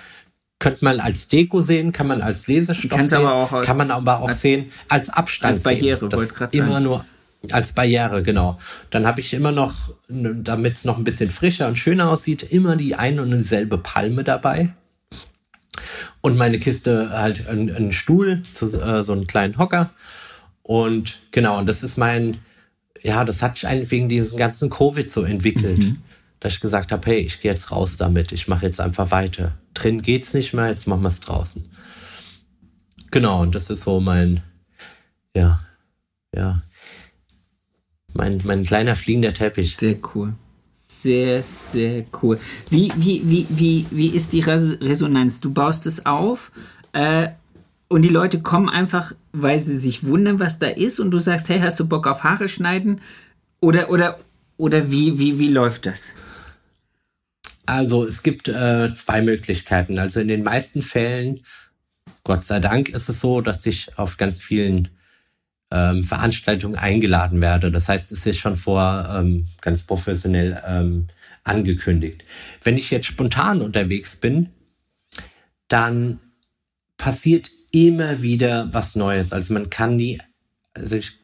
könnte man als Deko sehen, kann man als Lesestoff Kann's sehen, aber auch kann man aber auch als, sehen als Abstand als Barriere, sehen. gerade immer nur als Barriere, genau. Dann habe ich immer noch, damit es noch ein bisschen frischer und schöner aussieht, immer die eine und dieselbe Palme dabei. Und meine Kiste halt ein, Stuhl, zu, äh, so einen kleinen Hocker. Und genau, und das ist mein, ja, das hat sich eigentlich wegen diesem ganzen Covid so entwickelt. Mhm dass ich gesagt habe, hey, ich gehe jetzt raus damit, ich mache jetzt einfach weiter. Drin geht's nicht mehr, jetzt machen wir es draußen. Genau, und das ist so mein, ja, ja, mein, mein kleiner fliegender Teppich. Sehr cool. Sehr, sehr cool. Wie, wie, wie, wie, wie ist die Resonanz? Du baust es auf äh, und die Leute kommen einfach, weil sie sich wundern, was da ist und du sagst, hey, hast du Bock auf Haare schneiden? Oder, oder, oder wie, wie, wie läuft das? Also es gibt äh, zwei Möglichkeiten. Also in den meisten Fällen, Gott sei Dank, ist es so, dass ich auf ganz vielen ähm, Veranstaltungen eingeladen werde. Das heißt, es ist schon vor ähm, ganz professionell ähm, angekündigt. Wenn ich jetzt spontan unterwegs bin, dann passiert immer wieder was Neues. Also man kann nie, also ich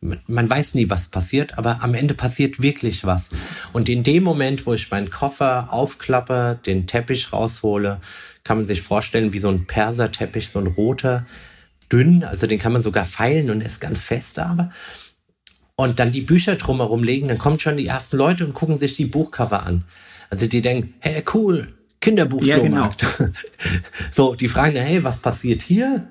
man weiß nie, was passiert, aber am Ende passiert wirklich was. Und in dem Moment, wo ich meinen Koffer aufklappe, den Teppich raushole, kann man sich vorstellen, wie so ein Perserteppich, so ein roter, dünn, also den kann man sogar feilen und ist ganz fest aber. Und dann die Bücher drumherum legen, dann kommen schon die ersten Leute und gucken sich die Buchcover an. Also die denken, hey, cool, Kinderbuchflohmarkt. Ja, genau. so, die fragen, hey, was passiert hier?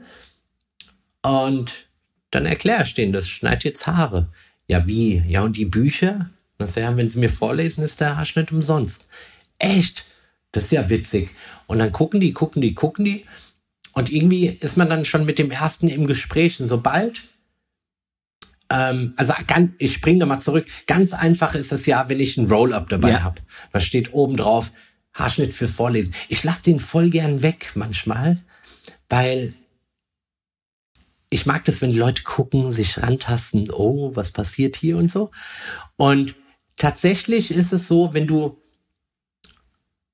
Und dann erkläre ich denen, das schneidet jetzt Haare. Ja, wie? Ja, und die Bücher? Das ja, wenn sie mir vorlesen, ist der Haarschnitt umsonst. Echt? Das ist ja witzig. Und dann gucken die, gucken die, gucken die. Und irgendwie ist man dann schon mit dem ersten im Gespräch. Und sobald, ähm, also ganz, ich springe nochmal zurück. Ganz einfach ist es ja, wenn ich ein Roll-Up dabei ja. habe. Da steht oben drauf, Haarschnitt für Vorlesen. Ich lasse den voll gern weg manchmal, weil ich mag das, wenn die Leute gucken, sich rantasten, oh, was passiert hier und so. Und tatsächlich ist es so, wenn du,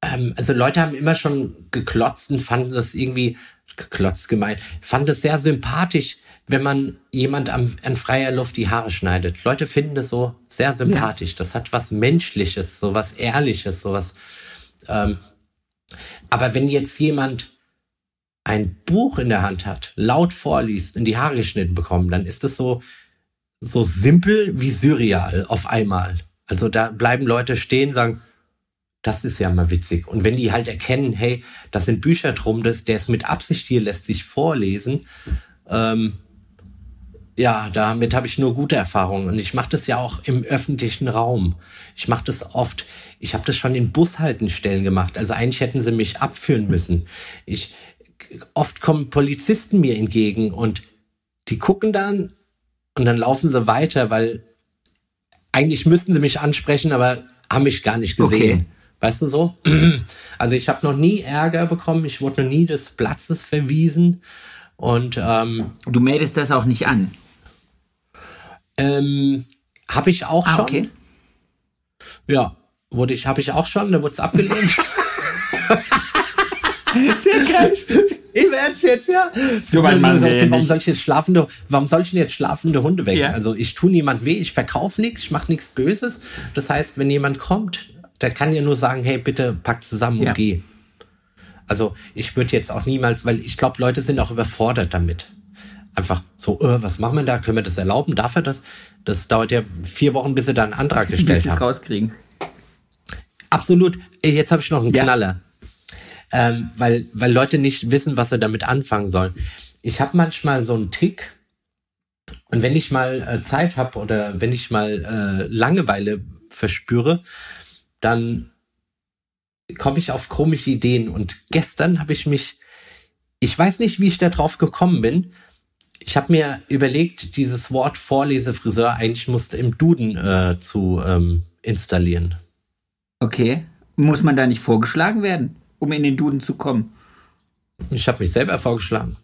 ähm, also Leute haben immer schon geklotzt und fanden das irgendwie, geklotzt gemeint, fanden das sehr sympathisch, wenn man jemand am, an freier Luft die Haare schneidet. Leute finden das so sehr sympathisch. Ja. Das hat was Menschliches, so was Ehrliches, so was. Ähm, aber wenn jetzt jemand ein Buch in der Hand hat, laut vorliest, in die Haare geschnitten bekommen, dann ist das so, so simpel wie surreal auf einmal. Also da bleiben Leute stehen, sagen, das ist ja mal witzig. Und wenn die halt erkennen, hey, da sind Bücher drum, das, der ist mit Absicht hier, lässt sich vorlesen, ähm, ja, damit habe ich nur gute Erfahrungen. Und ich mache das ja auch im öffentlichen Raum. Ich mache das oft, ich habe das schon in Bushaltenstellen gemacht. Also eigentlich hätten sie mich abführen müssen. Ich, oft kommen Polizisten mir entgegen und die gucken dann und dann laufen sie weiter, weil eigentlich müssten sie mich ansprechen, aber haben mich gar nicht gesehen. Okay. Weißt du so? Also ich habe noch nie Ärger bekommen, ich wurde noch nie des Platzes verwiesen. Und ähm, du meldest das auch nicht an. Ähm, habe ich auch ah, schon. Okay. Ja, wurde ich, habe ich auch schon, da wurde es abgelehnt. Sehr geil. Ich werde jetzt, ja. Du, mein Mann, okay, warum soll ich jetzt schlafende, warum soll ich denn jetzt schlafende Hunde weg? Ja. Also ich tue niemand weh, ich verkaufe nichts, ich mache nichts Böses. Das heißt, wenn jemand kommt, der kann ja nur sagen, hey, bitte pack zusammen und ja. geh. Also ich würde jetzt auch niemals, weil ich glaube, Leute sind auch überfordert damit einfach so, äh, was machen wir da? Können wir das erlauben? Darf er das? Das dauert ja vier Wochen, bis sie da einen Antrag gestellt bis haben. rauskriegen. Absolut. Jetzt habe ich noch einen ja. Knaller. Ähm, weil, weil Leute nicht wissen, was sie damit anfangen sollen. Ich habe manchmal so einen Tick. Und wenn ich mal äh, Zeit habe oder wenn ich mal äh, Langeweile verspüre, dann komme ich auf komische Ideen. Und gestern habe ich mich, ich weiß nicht, wie ich da drauf gekommen bin, ich habe mir überlegt, dieses Wort Vorlesefriseur eigentlich musste im Duden äh, zu ähm, installieren. Okay. Muss man da nicht vorgeschlagen werden, um in den Duden zu kommen? Ich habe mich selber vorgeschlagen.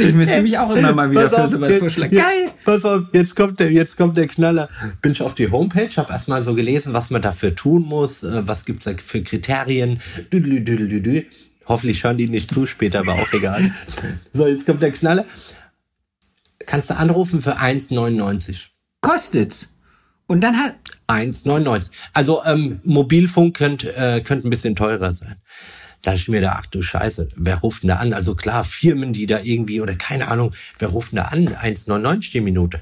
Ich müsste mich auch immer mal wieder pass für auf, sowas vorschlagen. Geil. Pass auf, jetzt kommt der, jetzt kommt der Knaller. Bin ich auf die Homepage, habe erstmal so gelesen, was man dafür tun muss, äh, was gibt's da für Kriterien. Düdelü, düdelü, düdelü. Hoffentlich hören die nicht zu später, aber auch egal. So, jetzt kommt der Knaller. Kannst du anrufen für 1,99. Kostet's. Und dann hat. 1,99. Also ähm, Mobilfunk könnte äh, könnt ein bisschen teurer sein. Da ich mir da, ach du Scheiße, wer ruft denn da an? Also klar, Firmen, die da irgendwie, oder keine Ahnung, wer ruft denn da an? 1,99 die Minute.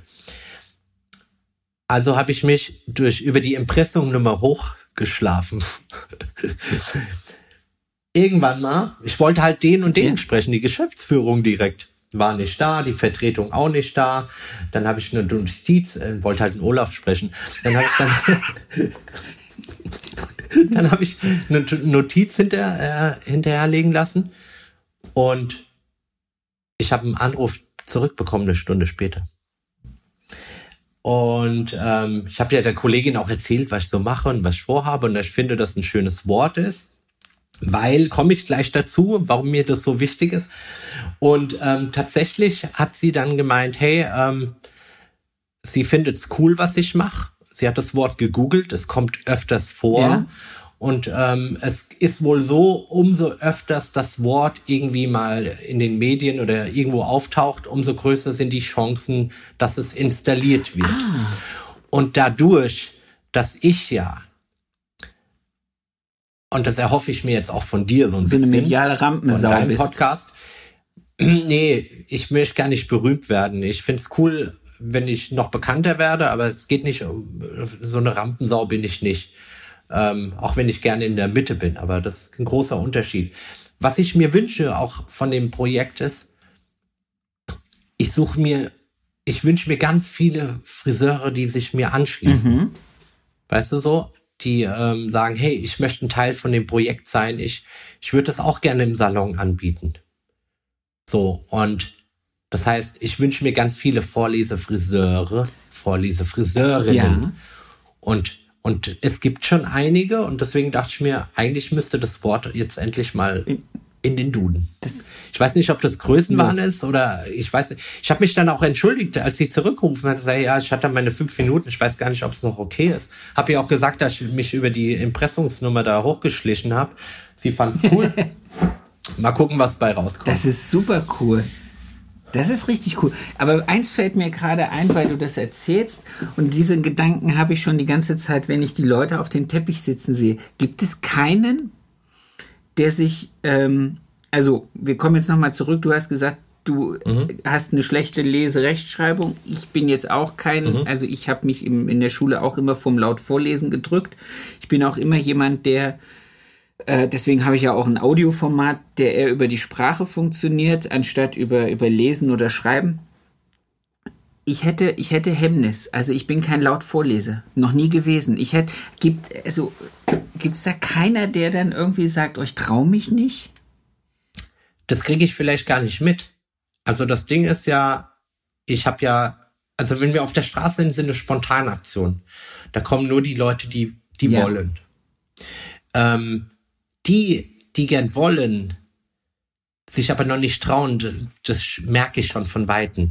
Also habe ich mich durch über die Impressumnummer hochgeschlafen. irgendwann mal, ich wollte halt den und den ja. sprechen, die Geschäftsführung direkt war nicht da, die Vertretung auch nicht da. Dann habe ich eine Notiz, äh, wollte halt einen Olaf sprechen. Dann habe ich dann, dann habe ich eine Notiz hinter, äh, hinterherlegen lassen und ich habe einen Anruf zurückbekommen eine Stunde später. Und ähm, ich habe ja der Kollegin auch erzählt, was ich so mache und was ich vorhabe und ich finde, dass ein schönes Wort ist weil komme ich gleich dazu, warum mir das so wichtig ist. Und ähm, tatsächlich hat sie dann gemeint, hey, ähm, sie findet es cool, was ich mache. Sie hat das Wort gegoogelt, es kommt öfters vor. Ja. Und ähm, es ist wohl so, umso öfters das Wort irgendwie mal in den Medien oder irgendwo auftaucht, umso größer sind die Chancen, dass es installiert wird. Ah. Und dadurch, dass ich ja und das erhoffe ich mir jetzt auch von dir so ein so bisschen. So eine mediale Rampensau von bist. Podcast. Nee, ich möchte gar nicht berühmt werden. Ich finde es cool, wenn ich noch bekannter werde, aber es geht nicht um so eine Rampensau bin ich nicht. Ähm, auch wenn ich gerne in der Mitte bin, aber das ist ein großer Unterschied. Was ich mir wünsche auch von dem Projekt ist, ich suche mir, ich wünsche mir ganz viele Friseure, die sich mir anschließen. Mhm. Weißt du so? die ähm, sagen, hey, ich möchte ein Teil von dem Projekt sein, ich, ich würde das auch gerne im Salon anbieten. So, und das heißt, ich wünsche mir ganz viele Vorlesefriseure, Vorlesefriseurinnen. Ja. Und, und es gibt schon einige und deswegen dachte ich mir, eigentlich müsste das Wort jetzt endlich mal in den Duden. Das ich weiß nicht, ob das Größenwahn ja. ist oder ich weiß nicht. Ich habe mich dann auch entschuldigt, als sie zurückgerufen hat. Gesagt, ja, ich hatte meine fünf Minuten. Ich weiß gar nicht, ob es noch okay ist. Habe ihr auch gesagt, dass ich mich über die Impressungsnummer da hochgeschlichen habe. Sie fand es cool. Mal gucken, was bei rauskommt. Das ist super cool. Das ist richtig cool. Aber eins fällt mir gerade ein, weil du das erzählst. Und diese Gedanken habe ich schon die ganze Zeit, wenn ich die Leute auf dem Teppich sitzen sehe. Gibt es keinen, der sich, ähm, also wir kommen jetzt nochmal zurück. Du hast gesagt, du mhm. hast eine schlechte Leserechtschreibung. Ich bin jetzt auch kein, mhm. also ich habe mich im, in der Schule auch immer vom laut Vorlesen gedrückt. Ich bin auch immer jemand, der äh, deswegen habe ich ja auch ein Audioformat, der eher über die Sprache funktioniert, anstatt über, über Lesen oder Schreiben. Ich hätte, ich hätte Hemmnis. Also ich bin kein Lautvorleser. Noch nie gewesen. Ich hätte, gibt, also, gibt's da keiner, der dann irgendwie sagt, oh, ich traue mich nicht? Das kriege ich vielleicht gar nicht mit. Also das Ding ist ja, ich habe ja, also wenn wir auf der Straße sind, sind es Spontanaktionen. Da kommen nur die Leute, die, die ja. wollen. Ähm, die, die gern wollen, sich aber noch nicht trauen, das merke ich schon von Weitem.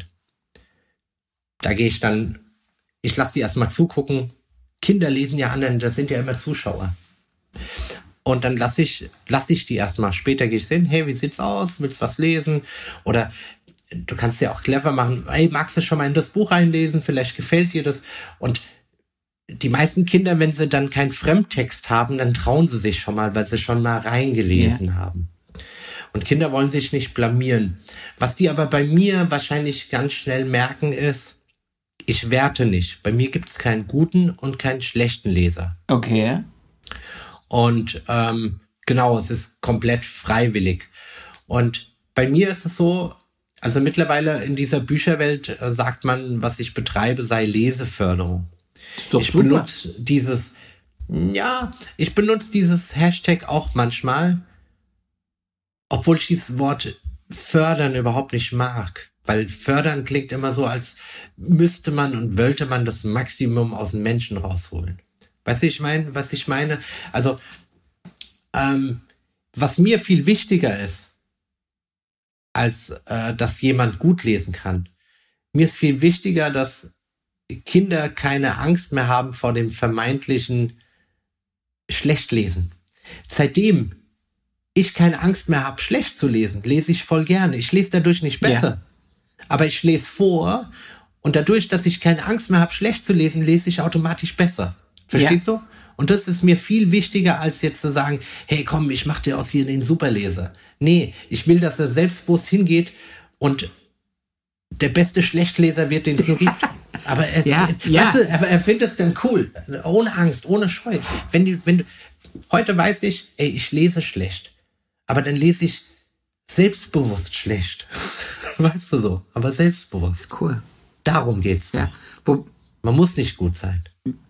Da gehe ich dann, ich lasse die erstmal zugucken. Kinder lesen ja anderen, das sind ja immer Zuschauer. Und dann lasse ich, lass ich die erstmal. Später gehe ich sehen, hey, wie sieht's aus? Willst du was lesen? Oder du kannst ja auch clever machen, hey, magst du schon mal in das Buch reinlesen? Vielleicht gefällt dir das. Und die meisten Kinder, wenn sie dann keinen Fremdtext haben, dann trauen sie sich schon mal, weil sie schon mal reingelesen ja. haben. Und Kinder wollen sich nicht blamieren. Was die aber bei mir wahrscheinlich ganz schnell merken ist, ich werte nicht. Bei mir gibt es keinen guten und keinen schlechten Leser. Okay. Und ähm, genau, es ist komplett freiwillig. Und bei mir ist es so, also mittlerweile in dieser Bücherwelt äh, sagt man, was ich betreibe, sei Leseförderung. Ist doch ich super. benutze dieses, ja, ich benutze dieses Hashtag auch manchmal, obwohl ich dieses Wort fördern überhaupt nicht mag. Weil fördern klingt immer so, als müsste man und wollte man das Maximum aus dem Menschen rausholen. Weißt du, ich meine, was ich meine? Also, ähm, was mir viel wichtiger ist, als äh, dass jemand gut lesen kann. Mir ist viel wichtiger, dass Kinder keine Angst mehr haben vor dem vermeintlichen Schlechtlesen. Seitdem ich keine Angst mehr habe, schlecht zu lesen, lese ich voll gerne. Ich lese dadurch nicht besser. Ja. Aber ich lese vor und dadurch, dass ich keine Angst mehr habe, schlecht zu lesen, lese ich automatisch besser. Verstehst ja. du? Und das ist mir viel wichtiger, als jetzt zu sagen, hey komm, ich mach dir aus hier den Superleser. Nee, ich will, dass er selbstbewusst hingeht und der beste Schlechtleser wird, den es nur gibt. Aber, es, ja, ja. Weißt du, aber er findet es dann cool. Ohne Angst, ohne Scheu. Wenn die, wenn heute weiß ich, ey, ich lese schlecht. Aber dann lese ich selbstbewusst schlecht. weißt du so, aber selbstbewusst. Ist cool. Darum geht's. Ja. Wo, Man muss nicht gut sein.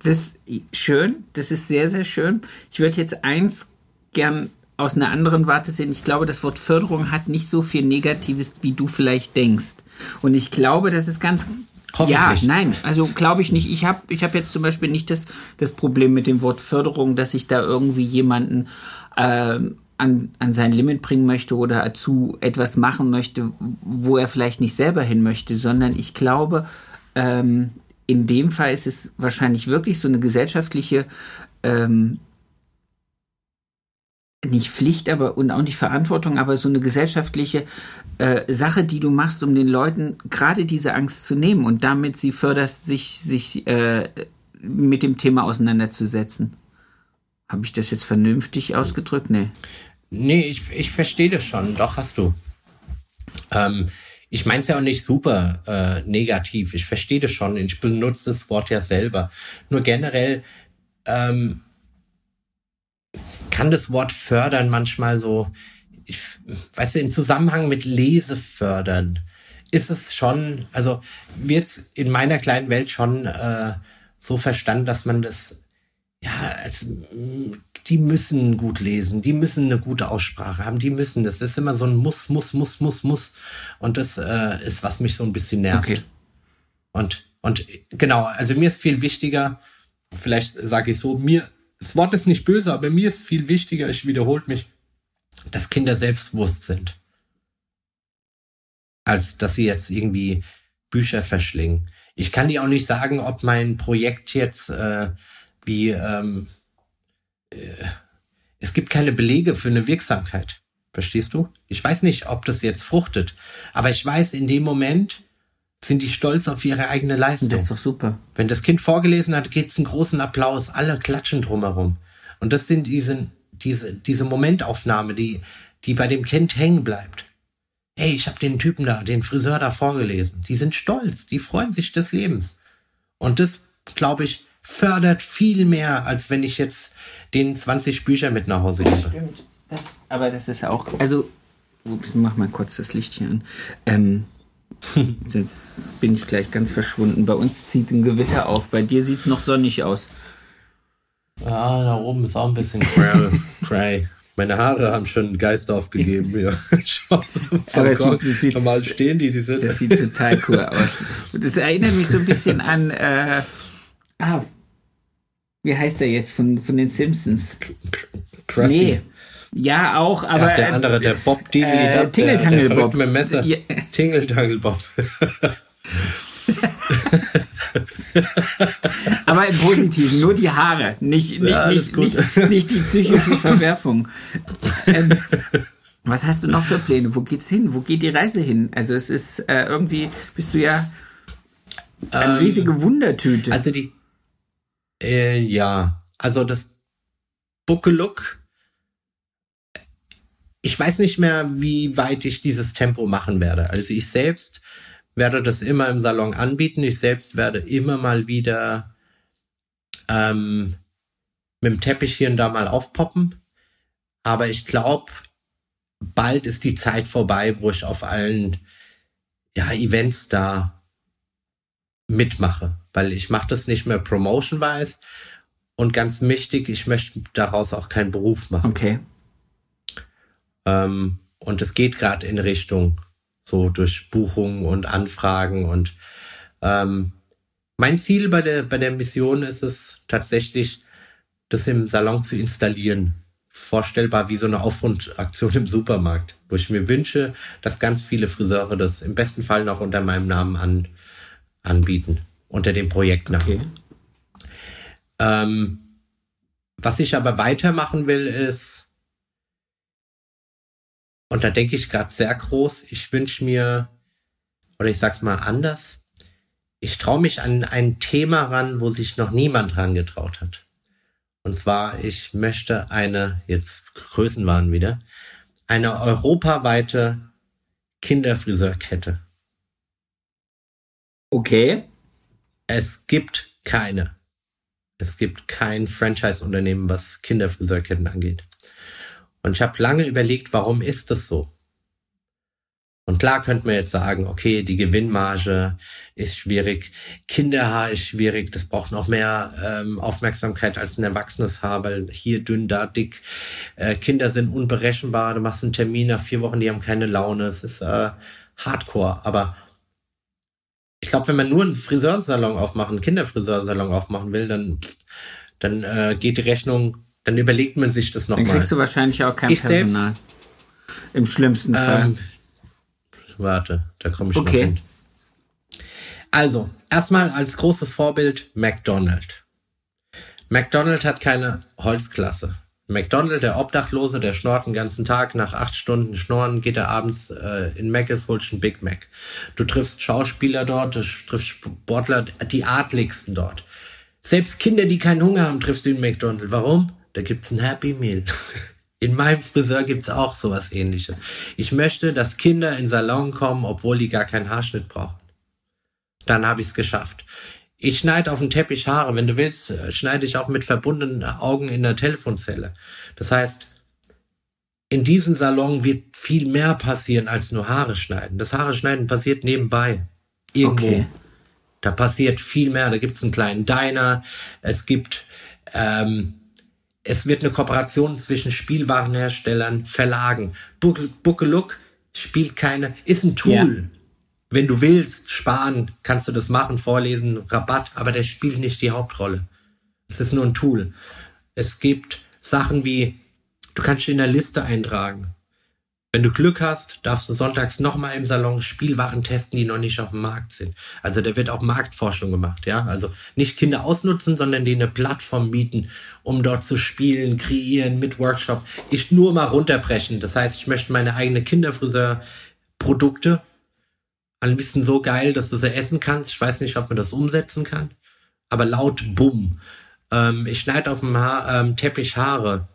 Das ist schön, das ist sehr, sehr schön. Ich würde jetzt eins gern aus einer anderen Warte sehen. Ich glaube, das Wort Förderung hat nicht so viel Negatives, wie du vielleicht denkst. Und ich glaube, das ist ganz ja, nein, also glaube ich nicht. Ich habe ich hab jetzt zum Beispiel nicht das, das Problem mit dem Wort Förderung, dass ich da irgendwie jemanden äh, an, an sein Limit bringen möchte oder zu etwas machen möchte, wo er vielleicht nicht selber hin möchte, sondern ich glaube, ähm, in dem Fall ist es wahrscheinlich wirklich so eine gesellschaftliche ähm, nicht Pflicht, aber und auch nicht Verantwortung, aber so eine gesellschaftliche äh, Sache, die du machst, um den Leuten gerade diese Angst zu nehmen und damit sie förderst, sich sich äh, mit dem Thema auseinanderzusetzen. Habe ich das jetzt vernünftig ausgedrückt? Nee. Nee, ich, ich verstehe das schon. Doch, hast du. Ähm, ich meine es ja auch nicht super äh, negativ. Ich verstehe das schon. Ich benutze das Wort ja selber. Nur generell ähm, kann das Wort fördern manchmal so, ich, weißt du, im Zusammenhang mit Lese fördern, ist es schon, also wird in meiner kleinen Welt schon äh, so verstanden, dass man das, ja, als, die müssen gut lesen, die müssen eine gute Aussprache haben, die müssen das. Das ist immer so ein Muss, Muss, Muss, Muss, Muss. Und das äh, ist, was mich so ein bisschen nervt. Okay. Und, und genau, also mir ist viel wichtiger, vielleicht sage ich so, mir das Wort ist nicht böse, aber mir ist viel wichtiger, ich wiederhole mich, dass Kinder selbstbewusst sind. Als dass sie jetzt irgendwie Bücher verschlingen. Ich kann dir auch nicht sagen, ob mein Projekt jetzt äh, wie ähm, äh, es gibt keine Belege für eine Wirksamkeit. Verstehst du? Ich weiß nicht, ob das jetzt fruchtet, aber ich weiß, in dem Moment sind die stolz auf ihre eigene Leistung. Das ist doch super. Wenn das Kind vorgelesen hat, gibt's einen großen Applaus, alle klatschen drumherum. Und das sind diese, diese, diese Momentaufnahme, die, die bei dem Kind hängen bleibt. Hey, ich habe den Typen da, den Friseur da vorgelesen. Die sind stolz, die freuen sich des Lebens. Und das, glaube ich, fördert viel mehr, als wenn ich jetzt den 20 Bücher mit nach Hause gebe. Stimmt. Das, aber das ist ja auch, also, ups, mach mal kurz das Licht hier an. Ähm, Sonst bin ich gleich ganz verschwunden. Bei uns zieht ein Gewitter auf. Bei dir sieht es noch sonnig aus. Ja, da oben ist auch ein bisschen cray. Meine Haare haben schon einen Geist aufgegeben. Ja. Aber es sieht, sieht, normal stehen die, die sind. Das sieht total cool aus. Das erinnert mich so ein bisschen an. Äh, ah, wie heißt der jetzt von, von den Simpsons? Krusty. Nee. Ja, auch, aber. Ach, der andere, der Bob Dini, äh, Tingeltangel Bob. Mit Messer. Ja. Tingeltangel Bob. aber im Positiven, nur die Haare, nicht, nicht, ja, nicht, nicht, nicht, die psychische Verwerfung. Ähm, was hast du noch für Pläne? Wo geht's hin? Wo geht die Reise hin? Also es ist äh, irgendwie, bist du ja eine ähm, riesige Wundertüte. Also die, äh, ja, also das Buckelook ich weiß nicht mehr, wie weit ich dieses Tempo machen werde. Also ich selbst werde das immer im Salon anbieten. Ich selbst werde immer mal wieder ähm, mit dem Teppich hier und da mal aufpoppen. Aber ich glaube, bald ist die Zeit vorbei, wo ich auf allen ja, Events da mitmache. Weil ich mache das nicht mehr promotion-wise. Und ganz wichtig, ich möchte daraus auch keinen Beruf machen. Okay. Ähm, und es geht gerade in Richtung so durch Buchungen und Anfragen und ähm, mein Ziel bei der, bei der Mission ist es tatsächlich, das im Salon zu installieren. Vorstellbar wie so eine Aufrundaktion im Supermarkt, wo ich mir wünsche, dass ganz viele Friseure das im besten Fall noch unter meinem Namen an, anbieten, unter dem Projektnamen. Okay. Ähm, was ich aber weitermachen will, ist, und da denke ich gerade sehr groß. Ich wünsche mir, oder ich sag's mal anders, ich traue mich an ein Thema ran, wo sich noch niemand dran getraut hat. Und zwar, ich möchte eine, jetzt Größenwahn wieder, eine europaweite Kinderfriseurkette. Okay. Es gibt keine. Es gibt kein Franchise-Unternehmen, was Kinderfriseurketten angeht. Und ich habe lange überlegt, warum ist das so? Und klar könnte man jetzt sagen, okay, die Gewinnmarge ist schwierig, Kinderhaar ist schwierig, das braucht noch mehr ähm, Aufmerksamkeit als ein erwachsenes Haar, weil hier dünn, da dick. Äh, Kinder sind unberechenbar, du machst einen Termin nach vier Wochen, die haben keine Laune, es ist äh, Hardcore. Aber ich glaube, wenn man nur einen Friseursalon aufmachen, einen Kinderfriseursalon aufmachen will, dann, dann äh, geht die Rechnung dann überlegt man sich das nochmal. Dann kriegst du wahrscheinlich auch kein ich Personal. Selbst, Im schlimmsten ähm, Fall. Warte, da komme ich okay. noch hin. Also, erstmal als großes Vorbild McDonald's. McDonald's hat keine Holzklasse. McDonald, der Obdachlose, der schnort den ganzen Tag. Nach acht Stunden Schnorren geht er abends äh, in Mc's, holt einen Big Mac. Du triffst Schauspieler dort, du triffst Sportler, die adligsten dort. Selbst Kinder, die keinen Hunger haben, triffst du in McDonald. Warum? Da gibt's ein Happy Meal. In meinem Friseur gibt's auch sowas ähnliches. Ich möchte, dass Kinder in den Salon kommen, obwohl die gar keinen Haarschnitt brauchen. Dann habe ich es geschafft. Ich schneide auf dem Teppich Haare. Wenn du willst, äh, schneide ich auch mit verbundenen Augen in der Telefonzelle. Das heißt, in diesem Salon wird viel mehr passieren als nur Haare schneiden. Das Haare schneiden passiert nebenbei. Irgendwo. Okay. Da passiert viel mehr. Da gibt's einen kleinen Diner. Es gibt ähm, es wird eine Kooperation zwischen Spielwarenherstellern, Verlagen. Bookelook spielt keine, ist ein Tool. Ja. Wenn du willst, sparen, kannst du das machen, vorlesen, Rabatt, aber der spielt nicht die Hauptrolle. Es ist nur ein Tool. Es gibt Sachen wie, du kannst in der Liste eintragen. Wenn du Glück hast, darfst du sonntags nochmal im Salon Spielwaren testen, die noch nicht auf dem Markt sind. Also da wird auch Marktforschung gemacht, ja. Also nicht Kinder ausnutzen, sondern denen eine Plattform bieten, um dort zu spielen, kreieren, mit Workshop. Ich nur mal runterbrechen. Das heißt, ich möchte meine eigene Kinderfriseur-Produkte ein bisschen so geil, dass du sie essen kannst. Ich weiß nicht, ob man das umsetzen kann. Aber laut Bumm. Ähm, ich schneide auf dem ha ähm, Teppich Haare.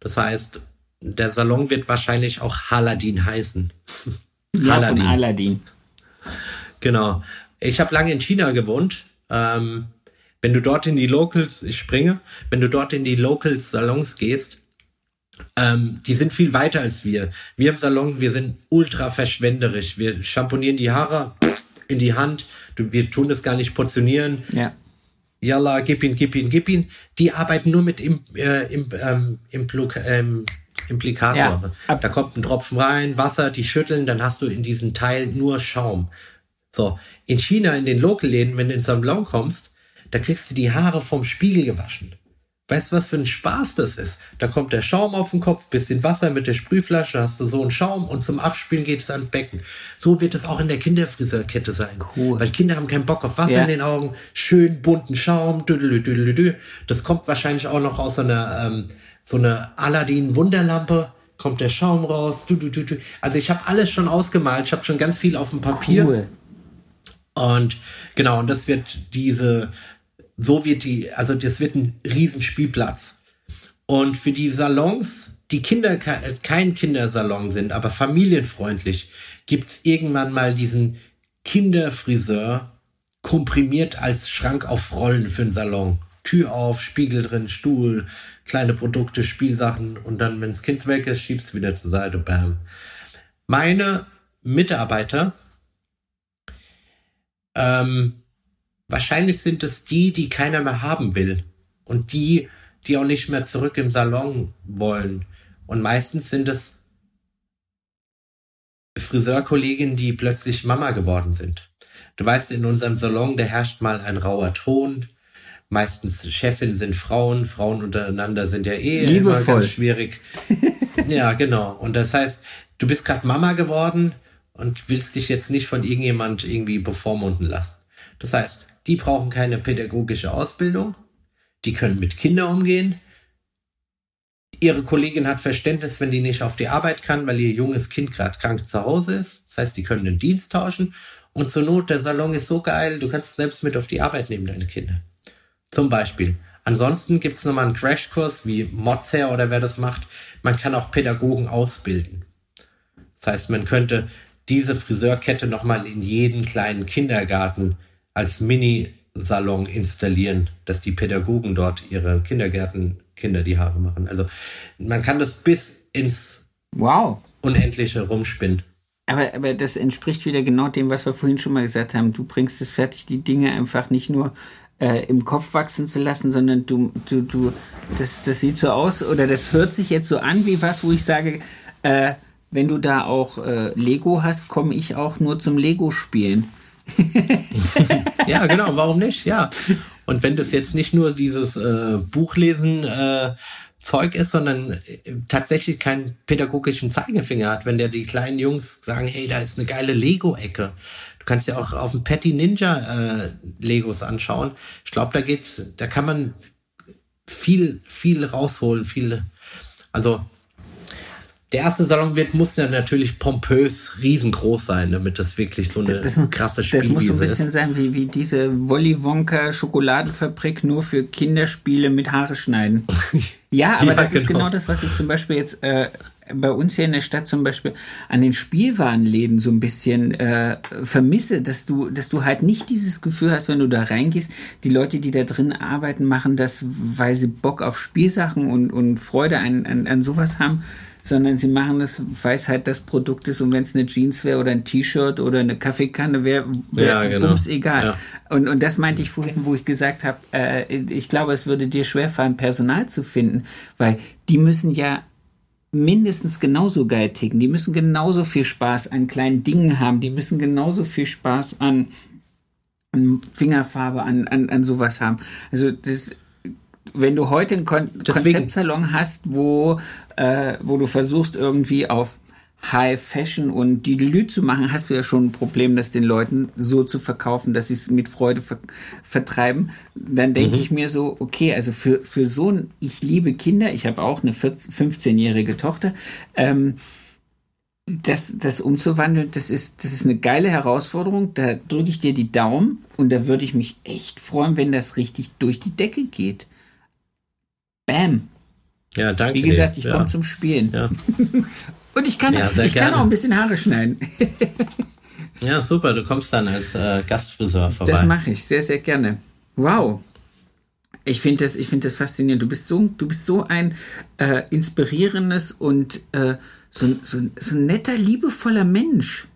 Das heißt, der Salon wird wahrscheinlich auch Haladin heißen. Ja, Haladin. von Aladdin. Genau. Ich habe lange in China gewohnt. Ähm, wenn du dort in die Locals, ich springe, wenn du dort in die Locals Salons gehst, ähm, die sind viel weiter als wir. Wir im Salon, wir sind ultra verschwenderisch. Wir schamponieren die Haare in die Hand. Wir tun das gar nicht portionieren. Ja. Yalla, gib ihn, gib ihn, gib ihn. Die arbeiten nur mit im, äh, im, ähm, Implu ähm, Implikator. Ja. Da kommt ein Tropfen rein, Wasser, die schütteln, dann hast du in diesem Teil nur Schaum. So, in China, in den Lokalläden, wenn du in Salon kommst, da kriegst du die Haare vom Spiegel gewaschen. Weißt du, was für ein Spaß das ist? Da kommt der Schaum auf den Kopf, bisschen Wasser mit der Sprühflasche, hast du so einen Schaum und zum Abspielen geht es ans Becken. So wird es auch in der Kinderfriseurkette sein. Cool. Weil Kinder haben keinen Bock auf Wasser ja. in den Augen, schön bunten Schaum, düdelü, düdelü, düdelü. Das kommt wahrscheinlich auch noch aus einer, ähm, so einer Aladdin-Wunderlampe. Kommt der Schaum raus. Du, du, du, du. Also ich habe alles schon ausgemalt. Ich habe schon ganz viel auf dem Papier. Cool. Und genau, und das wird diese so wird die, also das wird ein Riesenspielplatz. Und für die Salons, die Kinder kein Kindersalon sind, aber familienfreundlich, gibt's irgendwann mal diesen Kinderfriseur komprimiert als Schrank auf Rollen für den Salon. Tür auf, Spiegel drin, Stuhl, kleine Produkte, Spielsachen und dann, wenn das Kind weg ist, schiebst wieder zur Seite, bam. Meine Mitarbeiter ähm, Wahrscheinlich sind es die, die keiner mehr haben will und die, die auch nicht mehr zurück im Salon wollen. Und meistens sind es Friseurkolleginnen, die plötzlich Mama geworden sind. Du weißt, in unserem Salon, da herrscht mal ein rauer Ton. Meistens Chefin sind Frauen, Frauen untereinander sind ja eh Liebevoll. immer ganz schwierig. ja, genau. Und das heißt, du bist gerade Mama geworden und willst dich jetzt nicht von irgendjemand irgendwie bevormunden lassen. Das heißt, die brauchen keine pädagogische Ausbildung, die können mit Kindern umgehen. Ihre Kollegin hat Verständnis, wenn die nicht auf die Arbeit kann, weil ihr junges Kind gerade krank zu Hause ist. Das heißt, die können den Dienst tauschen. Und zur Not, der Salon ist so geil, du kannst selbst mit auf die Arbeit nehmen, deine Kinder. Zum Beispiel. Ansonsten gibt es nochmal einen Crashkurs wie Mozzer oder wer das macht. Man kann auch Pädagogen ausbilden. Das heißt, man könnte diese Friseurkette nochmal in jeden kleinen Kindergarten als Mini-Salon installieren, dass die Pädagogen dort ihre Kindergärten Kinder die Haare machen. Also man kann das bis ins wow. Unendliche rumspinnen. Aber, aber das entspricht wieder genau dem, was wir vorhin schon mal gesagt haben. Du bringst es fertig, die Dinge einfach nicht nur äh, im Kopf wachsen zu lassen, sondern du, du, du, das, das sieht so aus oder das hört sich jetzt so an wie was, wo ich sage, äh, wenn du da auch äh, Lego hast, komme ich auch nur zum Lego-Spielen. ja, genau, warum nicht? Ja. Und wenn das jetzt nicht nur dieses äh, Buchlesen äh, Zeug ist, sondern äh, tatsächlich keinen pädagogischen Zeigefinger hat, wenn der die kleinen Jungs sagen, hey, da ist eine geile Lego-Ecke. Du kannst ja auch auf dem Patty Ninja äh, Legos anschauen. Ich glaube, da geht, da kann man viel, viel rausholen, viel, also der erste Salon wird, muss dann natürlich pompös riesengroß sein, damit das wirklich so eine das, krasse Spielwiese ist. Das muss so ein bisschen ist. sein wie, wie diese Wolli Wonka Schokoladenfabrik nur für Kinderspiele mit Haare schneiden. ja, aber ja, das genau. ist genau das, was ich zum Beispiel jetzt äh, bei uns hier in der Stadt zum Beispiel an den Spielwarenläden so ein bisschen äh, vermisse, dass du, dass du halt nicht dieses Gefühl hast, wenn du da reingehst, die Leute, die da drin arbeiten, machen das, weil sie Bock auf Spielsachen und, und Freude an, an, an sowas haben, sondern sie machen es, weil es halt das Produkt ist und wenn es eine Jeans wäre oder ein T-Shirt oder eine Kaffeekanne wäre, wäre ja, genau. egal. Ja. Und, und das meinte ich vorhin, wo ich gesagt habe, äh, ich glaube, es würde dir schwerfallen, Personal zu finden, weil die müssen ja mindestens genauso geil ticken. Die müssen genauso viel Spaß an kleinen Dingen haben. Die müssen genauso viel Spaß an, an Fingerfarbe, an, an, an sowas haben. Also das wenn du heute einen Kon Deswegen. Konzeptsalon hast, wo, äh, wo du versuchst irgendwie auf High Fashion und die Lü zu machen, hast du ja schon ein Problem, das den Leuten so zu verkaufen, dass sie es mit Freude ver vertreiben. Dann denke mhm. ich mir so, okay, also für, für so ein, ich liebe Kinder, ich habe auch eine 15-jährige Tochter, ähm, das, das umzuwandeln, das ist, das ist eine geile Herausforderung. Da drücke ich dir die Daumen und da würde ich mich echt freuen, wenn das richtig durch die Decke geht. Bam. Ja, danke. Wie gesagt, ich ja. komme zum Spielen. Ja. und ich kann, ja, ich kann auch ein bisschen Haare schneiden. ja, super. Du kommst dann als äh, Gastfriseur vorbei. Das mache ich sehr, sehr gerne. Wow. Ich finde das, ich das faszinierend. Du bist so, du bist so ein äh, inspirierendes und äh, so, so, so ein netter, liebevoller Mensch.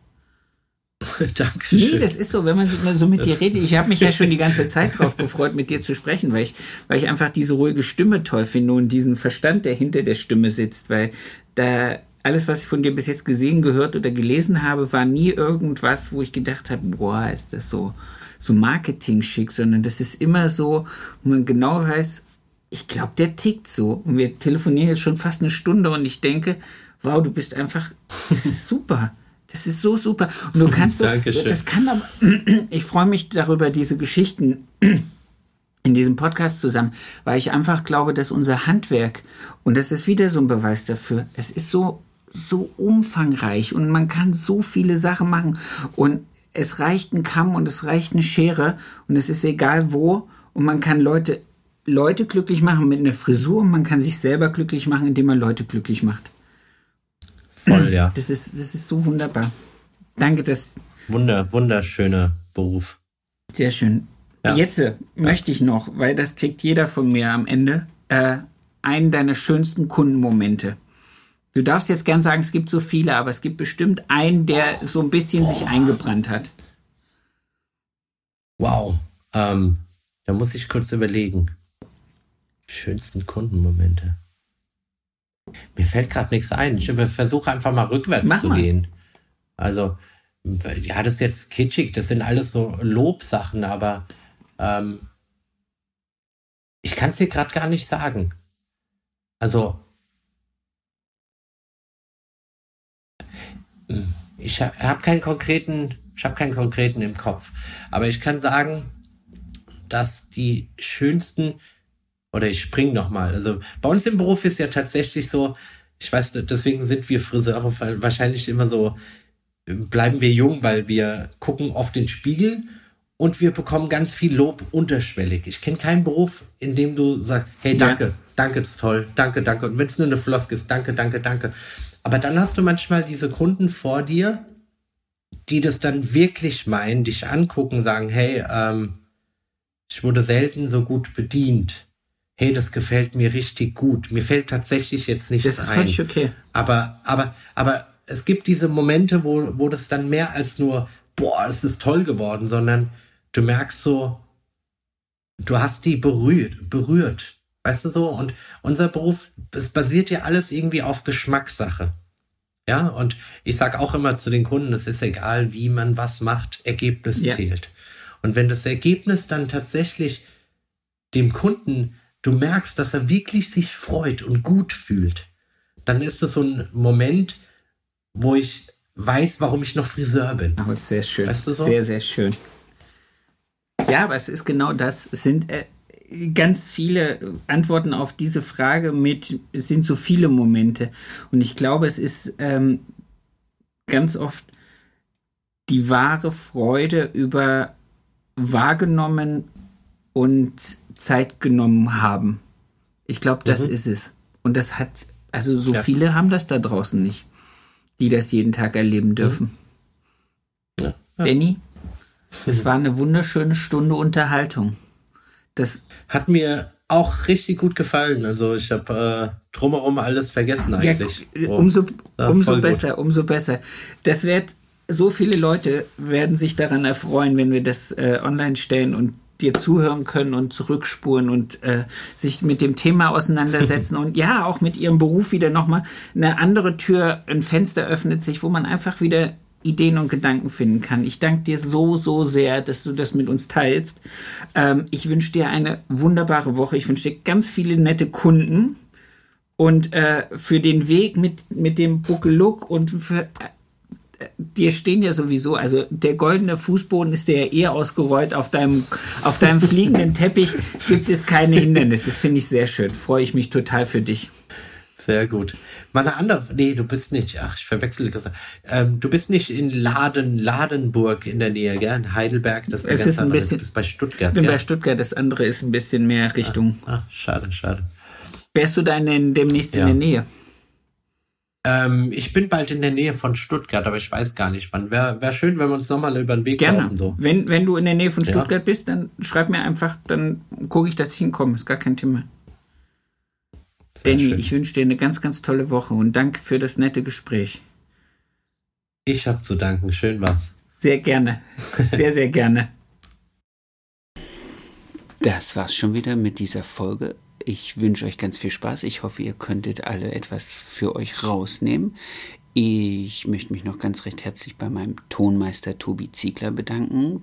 Dankeschön. Nee, das ist so, wenn man so mit dir redet. Ich habe mich ja schon die ganze Zeit drauf gefreut, mit dir zu sprechen, weil ich, weil ich einfach diese ruhige Stimme toll finde und diesen Verstand, der hinter der Stimme sitzt, weil da alles, was ich von dir bis jetzt gesehen, gehört oder gelesen habe, war nie irgendwas, wo ich gedacht habe, boah, ist das so, so Marketing-schick, sondern das ist immer so, wo man genau weiß, ich glaube, der tickt so. Und wir telefonieren jetzt schon fast eine Stunde und ich denke, wow, du bist einfach, das ist super. Das ist so super. Und du kannst so, das kann aber, ich freue mich darüber, diese Geschichten in diesem Podcast zusammen, weil ich einfach glaube, dass unser Handwerk, und das ist wieder so ein Beweis dafür, es ist so, so umfangreich und man kann so viele Sachen machen und es reicht ein Kamm und es reicht eine Schere und es ist egal wo und man kann Leute, Leute glücklich machen mit einer Frisur und man kann sich selber glücklich machen, indem man Leute glücklich macht. Voll, ja. Das ist, das ist so wunderbar. Danke, dass. Wunder, wunderschöner Beruf. Sehr schön. Ja. Jetzt äh, möchte ich noch, weil das kriegt jeder von mir am Ende, äh, einen deiner schönsten Kundenmomente. Du darfst jetzt gern sagen, es gibt so viele, aber es gibt bestimmt einen, der so ein bisschen oh. sich eingebrannt hat. Wow. Ähm, da muss ich kurz überlegen. Schönsten Kundenmomente. Mir fällt gerade nichts ein. Ich versuche einfach mal rückwärts Mach zu mal. gehen. Also, ja, das ist jetzt kitschig, das sind alles so Lobsachen, aber ähm, ich kann es dir gerade gar nicht sagen. Also, ich habe keinen konkreten, ich habe keinen konkreten im Kopf, aber ich kann sagen, dass die schönsten oder ich spring noch mal. Also bei uns im Beruf ist ja tatsächlich so, ich weiß, deswegen sind wir Friseure wahrscheinlich immer so, bleiben wir jung, weil wir gucken oft den Spiegel und wir bekommen ganz viel Lob unterschwellig. Ich kenne keinen Beruf, in dem du sagst, hey, danke, ja. danke, ist toll, danke, danke. Und wenn es nur eine Floske ist, danke, danke, danke. Aber dann hast du manchmal diese Kunden vor dir, die das dann wirklich meinen, dich angucken, sagen, hey, ähm, ich wurde selten so gut bedient hey, das gefällt mir richtig gut. Mir fällt tatsächlich jetzt nichts ein. Das ist ein. völlig okay. Aber, aber, aber es gibt diese Momente, wo, wo das dann mehr als nur, boah, das ist toll geworden, sondern du merkst so, du hast die berührt, berührt. Weißt du so? Und unser Beruf, es basiert ja alles irgendwie auf Geschmackssache. Ja, und ich sage auch immer zu den Kunden, es ist egal, wie man was macht, Ergebnis ja. zählt. Und wenn das Ergebnis dann tatsächlich dem Kunden du merkst, dass er wirklich sich freut und gut fühlt, dann ist das so ein Moment, wo ich weiß, warum ich noch Friseur bin. Oh, sehr schön. Weißt du so? Sehr, sehr schön. Ja, aber es ist genau das. Es sind äh, ganz viele Antworten auf diese Frage mit, es sind so viele Momente. Und ich glaube, es ist ähm, ganz oft die wahre Freude über wahrgenommen und Zeit genommen haben. Ich glaube, das mhm. ist es. Und das hat, also so ja. viele haben das da draußen nicht, die das jeden Tag erleben mhm. dürfen. Ja. Ja. Benny, es war eine wunderschöne Stunde Unterhaltung. Das hat mir auch richtig gut gefallen. Also ich habe äh, drumherum alles vergessen eigentlich. Ja, umso umso besser, gut. umso besser. Das wird so viele Leute werden sich daran erfreuen, wenn wir das äh, online stellen und dir zuhören können und zurückspuren und äh, sich mit dem Thema auseinandersetzen und ja, auch mit ihrem Beruf wieder nochmal eine andere Tür, ein Fenster öffnet sich, wo man einfach wieder Ideen und Gedanken finden kann. Ich danke dir so, so sehr, dass du das mit uns teilst. Ähm, ich wünsche dir eine wunderbare Woche. Ich wünsche dir ganz viele nette Kunden und äh, für den Weg mit, mit dem Buckeluck und für äh, dir stehen ja sowieso, also der goldene Fußboden ist dir ja eher ausgerollt. Auf deinem, auf deinem fliegenden Teppich gibt es keine Hindernisse. Das finde ich sehr schön. Freue ich mich total für dich. Sehr gut. Mal eine andere, nee, du bist nicht, ach, ich verwechsel das. Ähm, du bist nicht in Laden, Ladenburg in der Nähe, gell? In Heidelberg, das es ist ein bisschen, du bist bei Stuttgart. Ich bin gell? bei Stuttgart, das andere ist ein bisschen mehr Richtung. Ach, ach schade, schade. Wärst du da in, demnächst ja. in der Nähe? Ähm, ich bin bald in der Nähe von Stuttgart, aber ich weiß gar nicht wann. Wäre wär schön, wenn wir uns nochmal über den Weg Gerne. laufen. So. Wenn, wenn du in der Nähe von Stuttgart ja. bist, dann schreib mir einfach, dann gucke ich, dass ich hinkomme. Ist gar kein Thema. Sehr Danny, schön. ich wünsche dir eine ganz, ganz tolle Woche und danke für das nette Gespräch. Ich habe zu danken. Schön war's. Sehr gerne. Sehr, sehr gerne. Das war's schon wieder mit dieser Folge. Ich wünsche euch ganz viel Spaß. Ich hoffe, ihr könntet alle etwas für euch rausnehmen. Ich möchte mich noch ganz recht herzlich bei meinem Tonmeister Tobi Ziegler bedanken